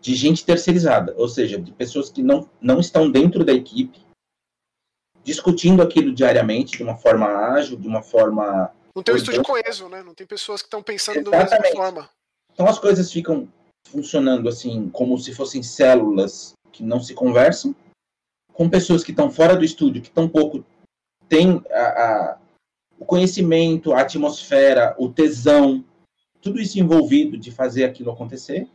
de gente terceirizada, ou seja, de pessoas que não, não estão dentro da equipe, discutindo aquilo diariamente de uma forma ágil, de uma forma. Não tem um estúdio coeso, né? Não tem pessoas que estão pensando Exatamente. da mesma forma. Então as coisas ficam funcionando assim, como se fossem células que não se conversam, com pessoas que estão fora do estúdio, que tão pouco têm a, a, o conhecimento, a atmosfera, o tesão tudo isso envolvido de fazer aquilo acontecer.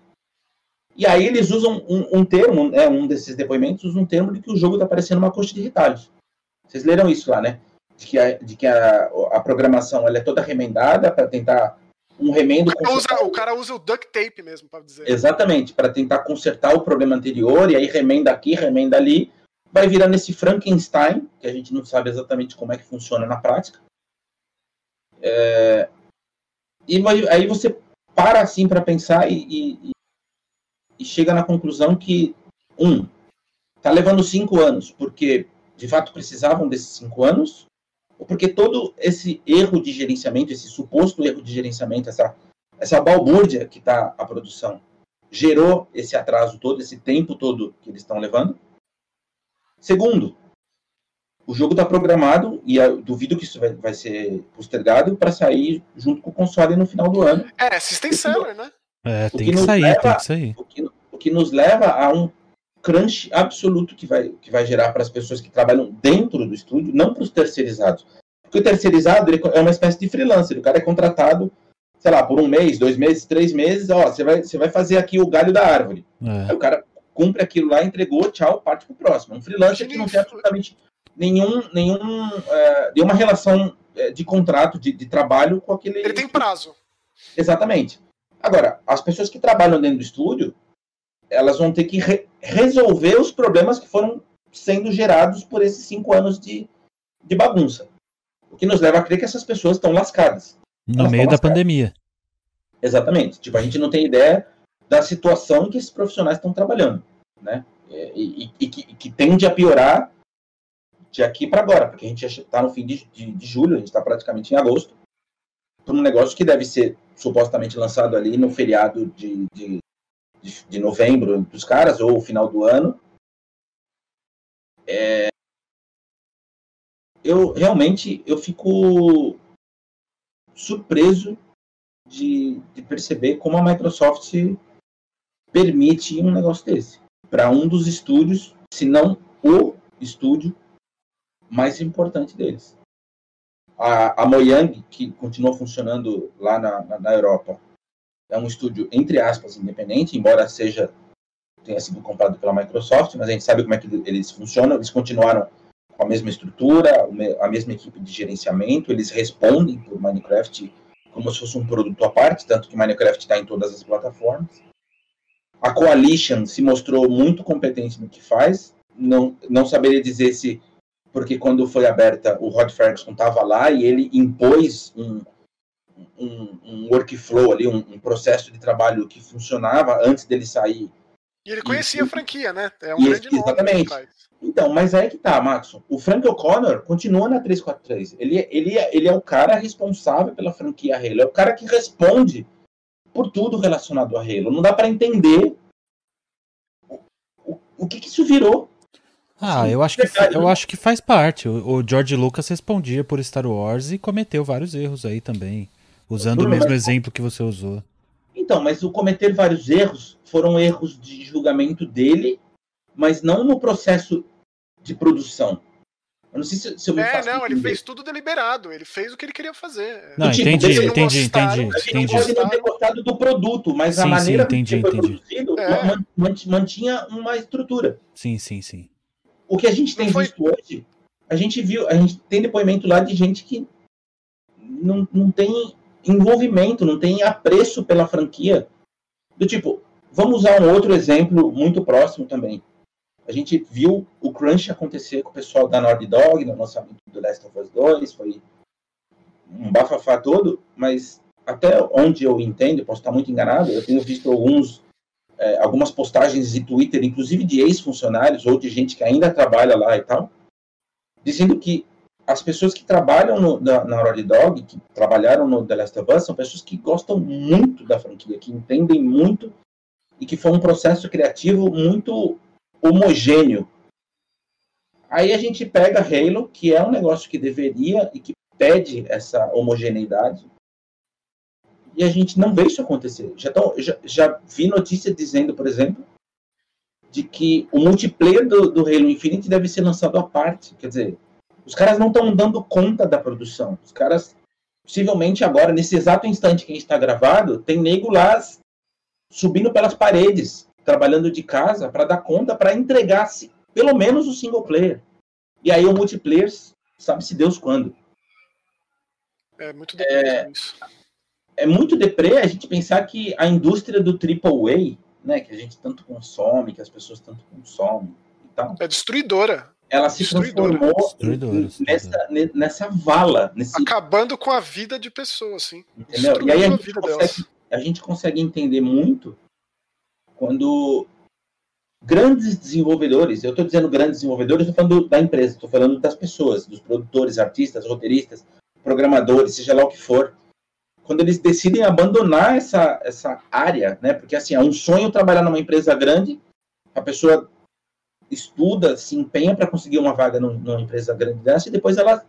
E aí eles usam um, um termo, é um desses depoimentos usa um termo de que o jogo está parecendo uma coxa de retalhos. Vocês leram isso lá, né? De que a, de que a, a programação ela é toda remendada para tentar um remendo. O cara, usa, o cara usa o duct tape mesmo, para dizer. Exatamente, para tentar consertar o problema anterior, e aí remenda aqui, remenda ali. Vai virar nesse Frankenstein, que a gente não sabe exatamente como é que funciona na prática. É, e aí você para assim para pensar e, e, e, chega na conclusão que, um, tá levando cinco anos, porque de fato precisavam desses cinco anos, ou porque todo esse erro de gerenciamento, esse suposto erro de gerenciamento, essa, essa balbúrdia que está a produção, gerou esse atraso todo, esse tempo todo que eles estão levando. Segundo, o jogo está programado, e duvido que isso vai, vai ser postergado, para sair junto com o console no final do ano. É, System Seller, né? É, tem que, que sair, leva, tem que sair. O que, o que nos leva a um crunch absoluto que vai, que vai gerar para as pessoas que trabalham dentro do estúdio, não para os terceirizados. Porque o terceirizado ele é uma espécie de freelancer, o cara é contratado, sei lá, por um mês, dois meses, três meses, ó, você vai, você vai fazer aqui o galho da árvore. É. Aí o cara cumpre aquilo lá, entregou, tchau, parte pro próximo. Um freelancer que não tem absolutamente nenhum, nenhum, é, nenhuma relação é, de contrato, de, de trabalho com aquele. Ele tem prazo. Exatamente. Agora, as pessoas que trabalham dentro do estúdio, elas vão ter que re resolver os problemas que foram sendo gerados por esses cinco anos de, de bagunça. O que nos leva a crer que essas pessoas estão lascadas. No elas meio da lascadas. pandemia. Exatamente. Tipo, a gente não tem ideia da situação em que esses profissionais estão trabalhando, né? E, e, e, que, e que, tende a piorar de aqui para agora, porque a gente já está no fim de, de, de julho, a gente está praticamente em agosto, para um negócio que deve ser supostamente lançado ali no feriado de, de, de, novembro dos caras, ou final do ano. É... Eu realmente eu fico surpreso de, de perceber como a Microsoft permite um negócio desse para um dos estúdios, se não o estúdio mais importante deles. A, a Mojang, que continua funcionando lá na, na, na, Europa, é um estúdio, entre aspas, independente, embora seja tenha sido comprado pela Microsoft, mas a gente sabe como é que eles funcionam. Eles continuaram com a mesma estrutura, a mesma equipe de gerenciamento, eles respondem por Minecraft como se fosse um produto à parte, tanto que Minecraft está em todas as plataformas. A Coalition se mostrou muito competente no que faz, não, não saberia dizer se porque quando foi aberta, o Rod Ferguson estava lá e ele impôs um, um, um workflow ali, um, um, processo de trabalho que funcionava antes dele sair. E ele conhecia e, a franquia, né? É um grande nome. Exatamente. Então, mas é que tá, Maxon. O Frank O'Connor continua na 343. Ele, ele, ele é o cara responsável pela franquia Halo. É o cara que responde por tudo relacionado a Halo. Não dá para entender o, o, o que, que isso virou. Ah, eu acho, que, eu né? acho que faz parte. O, o, George Lucas respondia por Star Wars e cometeu vários erros aí também, usando o mesmo exemplo que você usou. Então, mas o cometer vários erros foram erros de julgamento dele, mas não no processo de produção. Eu não sei se, se eu me É, não, entender. ele fez tudo deliberado, ele fez o que ele queria fazer. Não, tipo, entendi, entendi, entendi, entendi. Pode não ter gostado do produto, mas sim, a maneira sim, entendi, que foi entendi. produzido é. mantinha uma estrutura. Sim, sim, sim o que a gente tem foi... visto hoje, a gente viu, a gente tem depoimento lá de gente que não, não tem envolvimento, não tem apreço pela franquia. Do tipo, vamos usar um outro exemplo muito próximo também. A gente viu o crunch acontecer com o pessoal da Naughty Dog no lançamento do Last of Us 2, foi um bafafá todo, mas até onde eu entendo, posso estar muito enganado, eu tenho visto alguns é, algumas postagens de Twitter, inclusive de ex-funcionários ou de gente que ainda trabalha lá e tal, dizendo que as pessoas que trabalham no, na, na Naughty Dog, que trabalharam no The Last of Us, são pessoas que gostam muito da franquia, que entendem muito e que foi um processo criativo muito homogêneo. Aí a gente pega Halo, que é um negócio que deveria e que pede essa homogeneidade, e a gente não vê isso acontecer. Já, tão, já, já vi notícia dizendo, por exemplo, de que o multiplayer do, do Halo Infinite deve ser lançado à parte. Quer dizer, os caras não estão dando conta da produção. Os caras, possivelmente agora, nesse exato instante que a gente está gravado, tem nego lá subindo pelas paredes, trabalhando de casa, para dar conta, para entregar pelo menos o single player. E aí o multiplayer, sabe-se Deus quando. É muito é, isso é muito deprê a gente pensar que a indústria do AAA, né, que a gente tanto consome, que as pessoas tanto consomem e tal. É destruidora. Ela se destruidora. transformou destruidora, destruidora. Nessa, nessa vala. Nesse... Acabando com a vida de pessoas, sim. Entendeu? E aí a gente, consegue, a gente consegue entender muito quando grandes desenvolvedores, eu estou dizendo grandes desenvolvedores, estou falando da empresa, estou falando das pessoas, dos produtores, artistas, roteiristas, programadores, seja lá o que for, quando eles decidem abandonar essa, essa área, né? Porque assim, é um sonho trabalhar numa empresa grande, a pessoa estuda, se empenha para conseguir uma vaga numa empresa grande dessa e depois ela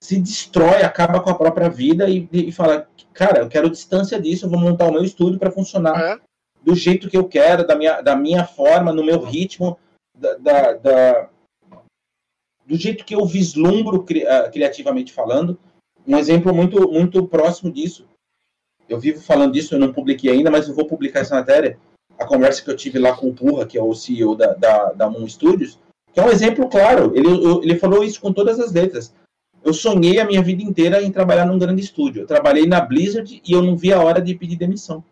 se destrói, acaba com a própria vida e, e fala, cara, eu quero distância disso, eu vou montar o meu estúdio para funcionar é. do jeito que eu quero, da minha, da minha forma, no meu ritmo, da, da, da do jeito que eu vislumbro cri, uh, criativamente falando. Um exemplo muito, muito próximo disso. Eu vivo falando disso, eu não publiquei ainda, mas eu vou publicar essa matéria. A conversa que eu tive lá com o Purra, que é o CEO da, da, da Moon Studios, que é um exemplo claro. Ele, ele falou isso com todas as letras. Eu sonhei a minha vida inteira em trabalhar num grande estúdio. Eu trabalhei na Blizzard e eu não vi a hora de pedir demissão.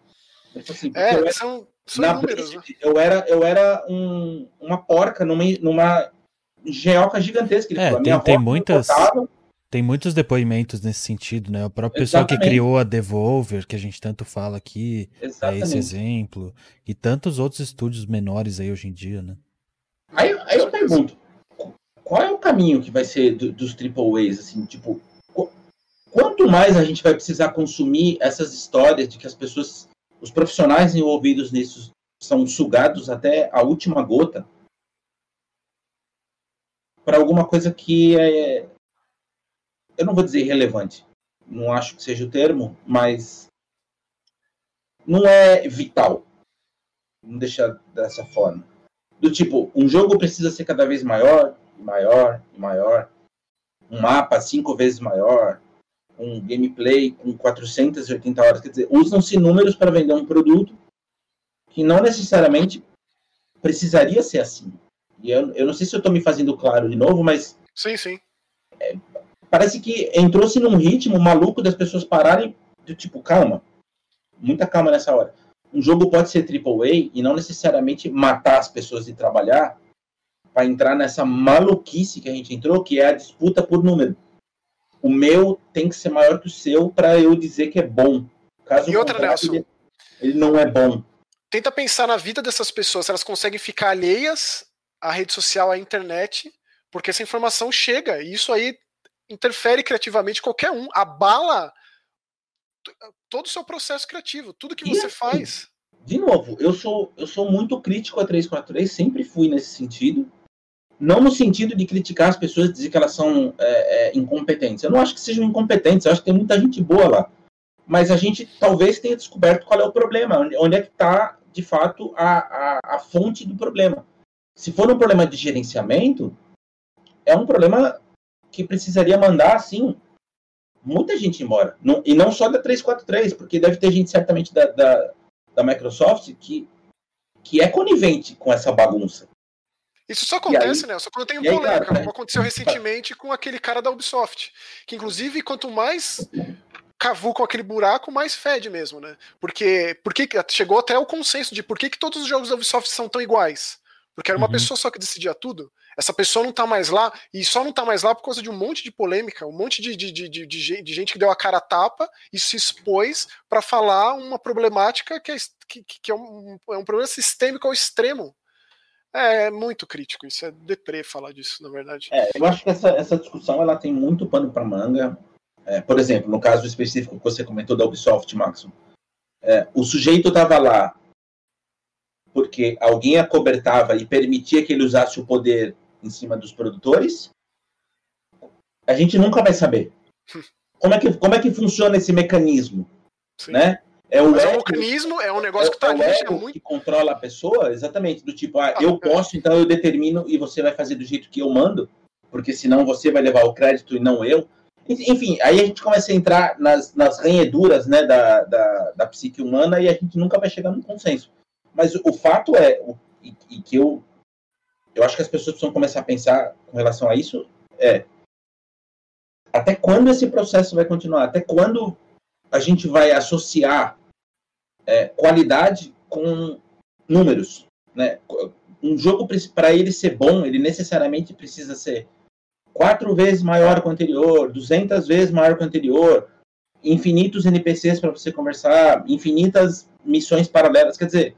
Assim, é, eu era, são, são na números, Blizzard, né? eu era, eu era um, uma porca numa, numa geoca gigantesca. É, tem, tem muitas. Tem muitos depoimentos nesse sentido, né? O próprio pessoal que criou a Devolver, que a gente tanto fala aqui, Exatamente. é esse exemplo. E tantos outros estúdios menores aí hoje em dia, né? Aí, aí eu pergunto, qual é o caminho que vai ser do, dos triple A's, assim, tipo, quanto mais a gente vai precisar consumir essas histórias de que as pessoas, os profissionais envolvidos nisso são sugados até a última gota para alguma coisa que é, eu não vou dizer irrelevante, não acho que seja o termo, mas não é vital. Vamos deixar dessa forma. Do tipo, um jogo precisa ser cada vez maior, maior e maior. Um mapa cinco vezes maior. Um gameplay com 480 horas. Quer dizer, usam-se números para vender um produto que não necessariamente precisaria ser assim. E eu, eu não sei se eu estou me fazendo claro de novo, mas. Sim, sim. É, parece que entrou-se num ritmo maluco das pessoas pararem do tipo, calma. Muita calma nessa hora um jogo pode ser AAA e não necessariamente matar as pessoas de trabalhar para entrar nessa maluquice que a gente entrou, que é a disputa por número. O meu tem que ser maior que o seu para eu dizer que é bom. Caso e outra, Nelson, ele, ele não é bom. Tenta pensar na vida dessas pessoas, se elas conseguem ficar alheias à rede social, à internet, porque essa informação chega, e isso aí interfere criativamente qualquer um, abala todo o seu processo criativo, tudo que você assim, faz. De novo, eu sou, eu sou muito crítico a 343, sempre fui nesse sentido. Não no sentido de criticar as pessoas e dizer que elas são é, é, incompetentes. Eu não acho que sejam incompetentes, eu acho que tem muita gente boa lá. Mas a gente talvez tenha descoberto qual é o problema, onde é que está, de fato, a, a, a fonte do problema. Se for um problema de gerenciamento, é um problema que precisaria mandar, assim, muita gente embora. Não, e não só da 343, porque deve ter gente certamente da, da, da Microsoft que, que é conivente com essa bagunça. Isso só acontece, né? Só quando tem um polêmica, como aconteceu recentemente com aquele cara da Ubisoft. Que inclusive, quanto mais cavu com aquele buraco, mais fede mesmo, né? Porque, porque chegou até o consenso de por que, que todos os jogos da Ubisoft são tão iguais. Porque era uma uhum. pessoa só que decidia tudo. Essa pessoa não tá mais lá, e só não tá mais lá por causa de um monte de polêmica, um monte de, de, de, de, de gente que deu a cara a tapa e se expôs para falar uma problemática que é, que, que é, um, é um problema sistêmico ao extremo. É muito crítico, isso é deprê falar disso, na verdade. É, eu acho que essa, essa discussão ela tem muito pano para manga. É, por exemplo, no caso específico que você comentou da Ubisoft, Maxon, é, o sujeito estava lá porque alguém acobertava e permitia que ele usasse o poder em cima dos produtores, a gente nunca vai saber. Como é que, como é que funciona esse mecanismo? Sim. Né? É o Mas ego, é um mecanismo, é um negócio é, que está é ali. muito... que controla a pessoa, exatamente, do tipo, ah, eu posso, então eu determino e você vai fazer do jeito que eu mando, porque senão você vai levar o crédito e não eu. Enfim, aí a gente começa a entrar nas, nas ranheduras né, da, da, da psique humana e a gente nunca vai chegar num consenso. Mas o fato é, e, e que eu, eu acho que as pessoas precisam começar a pensar com relação a isso, é até quando esse processo vai continuar? Até quando a gente vai associar é, qualidade com números? Né? Um jogo, para ele ser bom, ele necessariamente precisa ser quatro vezes maior que o anterior, 200 vezes maior que o anterior, infinitos NPCs para você conversar, infinitas missões paralelas. Quer dizer,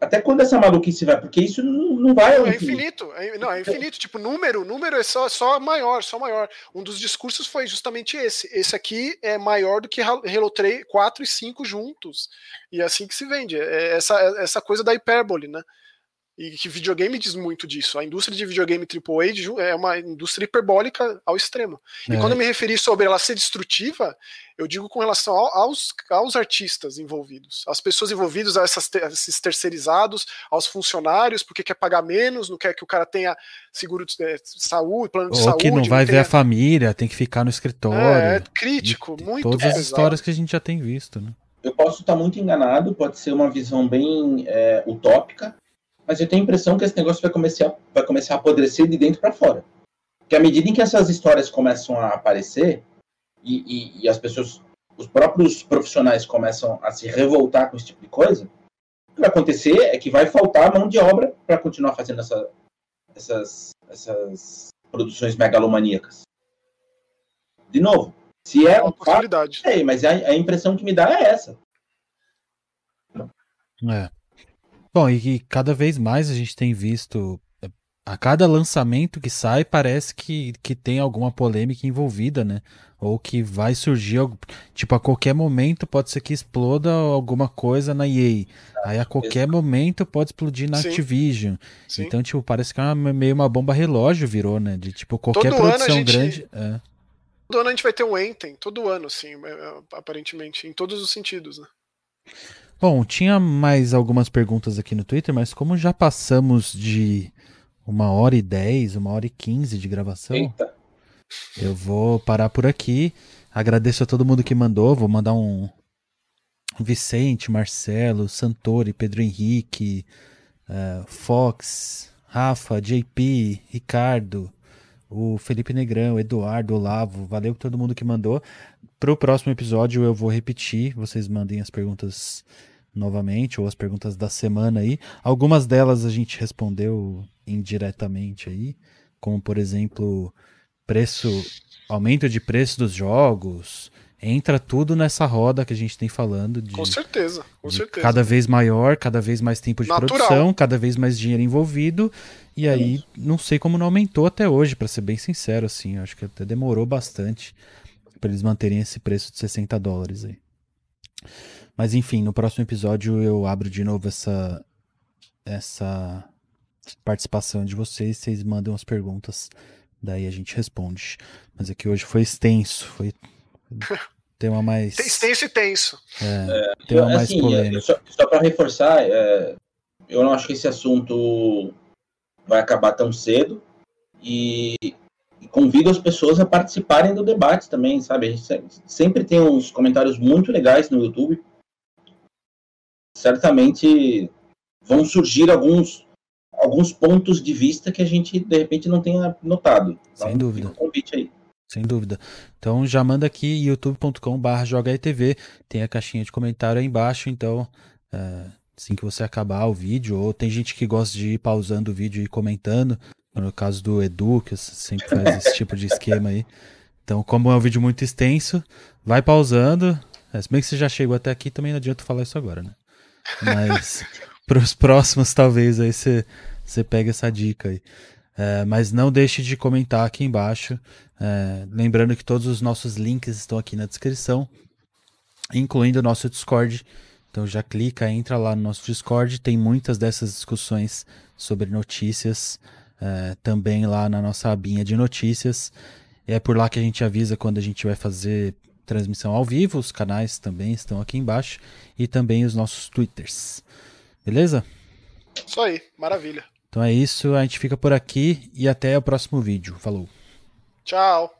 até quando essa maluquice vai? Porque isso não, não vai ao é infinito. infinito. É, não, é infinito. Tipo, número, número é só, só maior, só maior. Um dos discursos foi justamente esse. Esse aqui é maior do que Halo 3, 4 e 5 juntos. E é assim que se vende. É essa, é essa coisa da hipérbole, né? E que videogame diz muito disso. A indústria de videogame AAA é uma indústria hiperbólica ao extremo. E é. quando eu me referi sobre ela ser destrutiva, eu digo com relação aos, aos artistas envolvidos, às pessoas envolvidas, a essas, esses terceirizados, aos funcionários, porque quer pagar menos, não quer que o cara tenha seguro de é, saúde, plano de Ou saúde. que não vai não ver a família, tem que ficar no escritório. É, é crítico, e, muito Todas as histórias que a gente já tem visto, né? Eu posso estar muito enganado, pode ser uma visão bem é, utópica, mas eu tenho a impressão que esse negócio vai começar, vai começar a apodrecer de dentro para fora. Que à medida em que essas histórias começam a aparecer e, e, e, as pessoas, os próprios profissionais começam a se revoltar com esse tipo de coisa, o que vai acontecer é que vai faltar mão de obra para continuar fazendo essa, essas, essas produções megalomaníacas. De novo, se é, é uma possibilidade. Fato, é, mas a, a impressão que me dá é essa. É. Bom, e que cada vez mais a gente tem visto. A cada lançamento que sai, parece que, que tem alguma polêmica envolvida, né? Ou que vai surgir, tipo, a qualquer momento pode ser que exploda alguma coisa na EA. Aí a qualquer Exato. momento pode explodir na Sim. Activision. Sim. Então, tipo, parece que é uma, meio uma bomba relógio virou, né? De tipo, qualquer Todo produção gente... grande. É. Todo ano a gente vai ter um Enten, todo ano, assim, é, aparentemente, em todos os sentidos, né? Bom, tinha mais algumas perguntas aqui no Twitter, mas como já passamos de uma hora e dez, uma hora e quinze de gravação, Eita. eu vou parar por aqui. Agradeço a todo mundo que mandou. Vou mandar um Vicente, Marcelo, Santori, Pedro Henrique, uh, Fox, Rafa, JP, Ricardo, o Felipe Negrão, Eduardo, Olavo. Valeu todo mundo que mandou. Para o próximo episódio eu vou repetir. Vocês mandem as perguntas novamente, ou as perguntas da semana aí. Algumas delas a gente respondeu indiretamente aí, como por exemplo, preço, aumento de preço dos jogos. Entra tudo nessa roda que a gente tem falando de. Com certeza, com certeza. Cada vez maior, cada vez mais tempo de Natural. produção, cada vez mais dinheiro envolvido. E aí, não sei como não aumentou até hoje, para ser bem sincero, assim. Acho que até demorou bastante para eles manterem esse preço de 60 dólares aí. Mas enfim, no próximo episódio eu abro de novo essa essa participação de vocês, vocês mandam as perguntas, daí a gente responde. Mas aqui hoje foi extenso, foi tema mais extenso e tenso. É, é tema mais assim, polêmico. Só, só para reforçar, é, eu não acho que esse assunto vai acabar tão cedo e, e convido as pessoas a participarem do debate também, sabe? A gente sempre tem uns comentários muito legais no YouTube certamente vão surgir alguns alguns pontos de vista que a gente de repente não tenha notado. Então, Sem dúvida. Um convite aí. Sem dúvida. Então já manda aqui youtube.com/barra tem a caixinha de comentário aí embaixo. Então é, assim que você acabar o vídeo, ou tem gente que gosta de ir pausando o vídeo e comentando. No caso do Edu, que sempre faz esse tipo de esquema aí. Então, como é um vídeo muito extenso, vai pausando. É, se bem que você já chegou até aqui, também não adianta falar isso agora, né? Mas os próximos, talvez, aí você, você pega essa dica aí. É, mas não deixe de comentar aqui embaixo. É, lembrando que todos os nossos links estão aqui na descrição, incluindo o nosso Discord. Então já clica, entra lá no nosso Discord. Tem muitas dessas discussões sobre notícias é, também lá na nossa abinha de notícias. É por lá que a gente avisa quando a gente vai fazer transmissão ao vivo, os canais também estão aqui embaixo e também os nossos twitters. Beleza? Isso aí, maravilha. Então é isso, a gente fica por aqui e até o próximo vídeo. Falou. Tchau.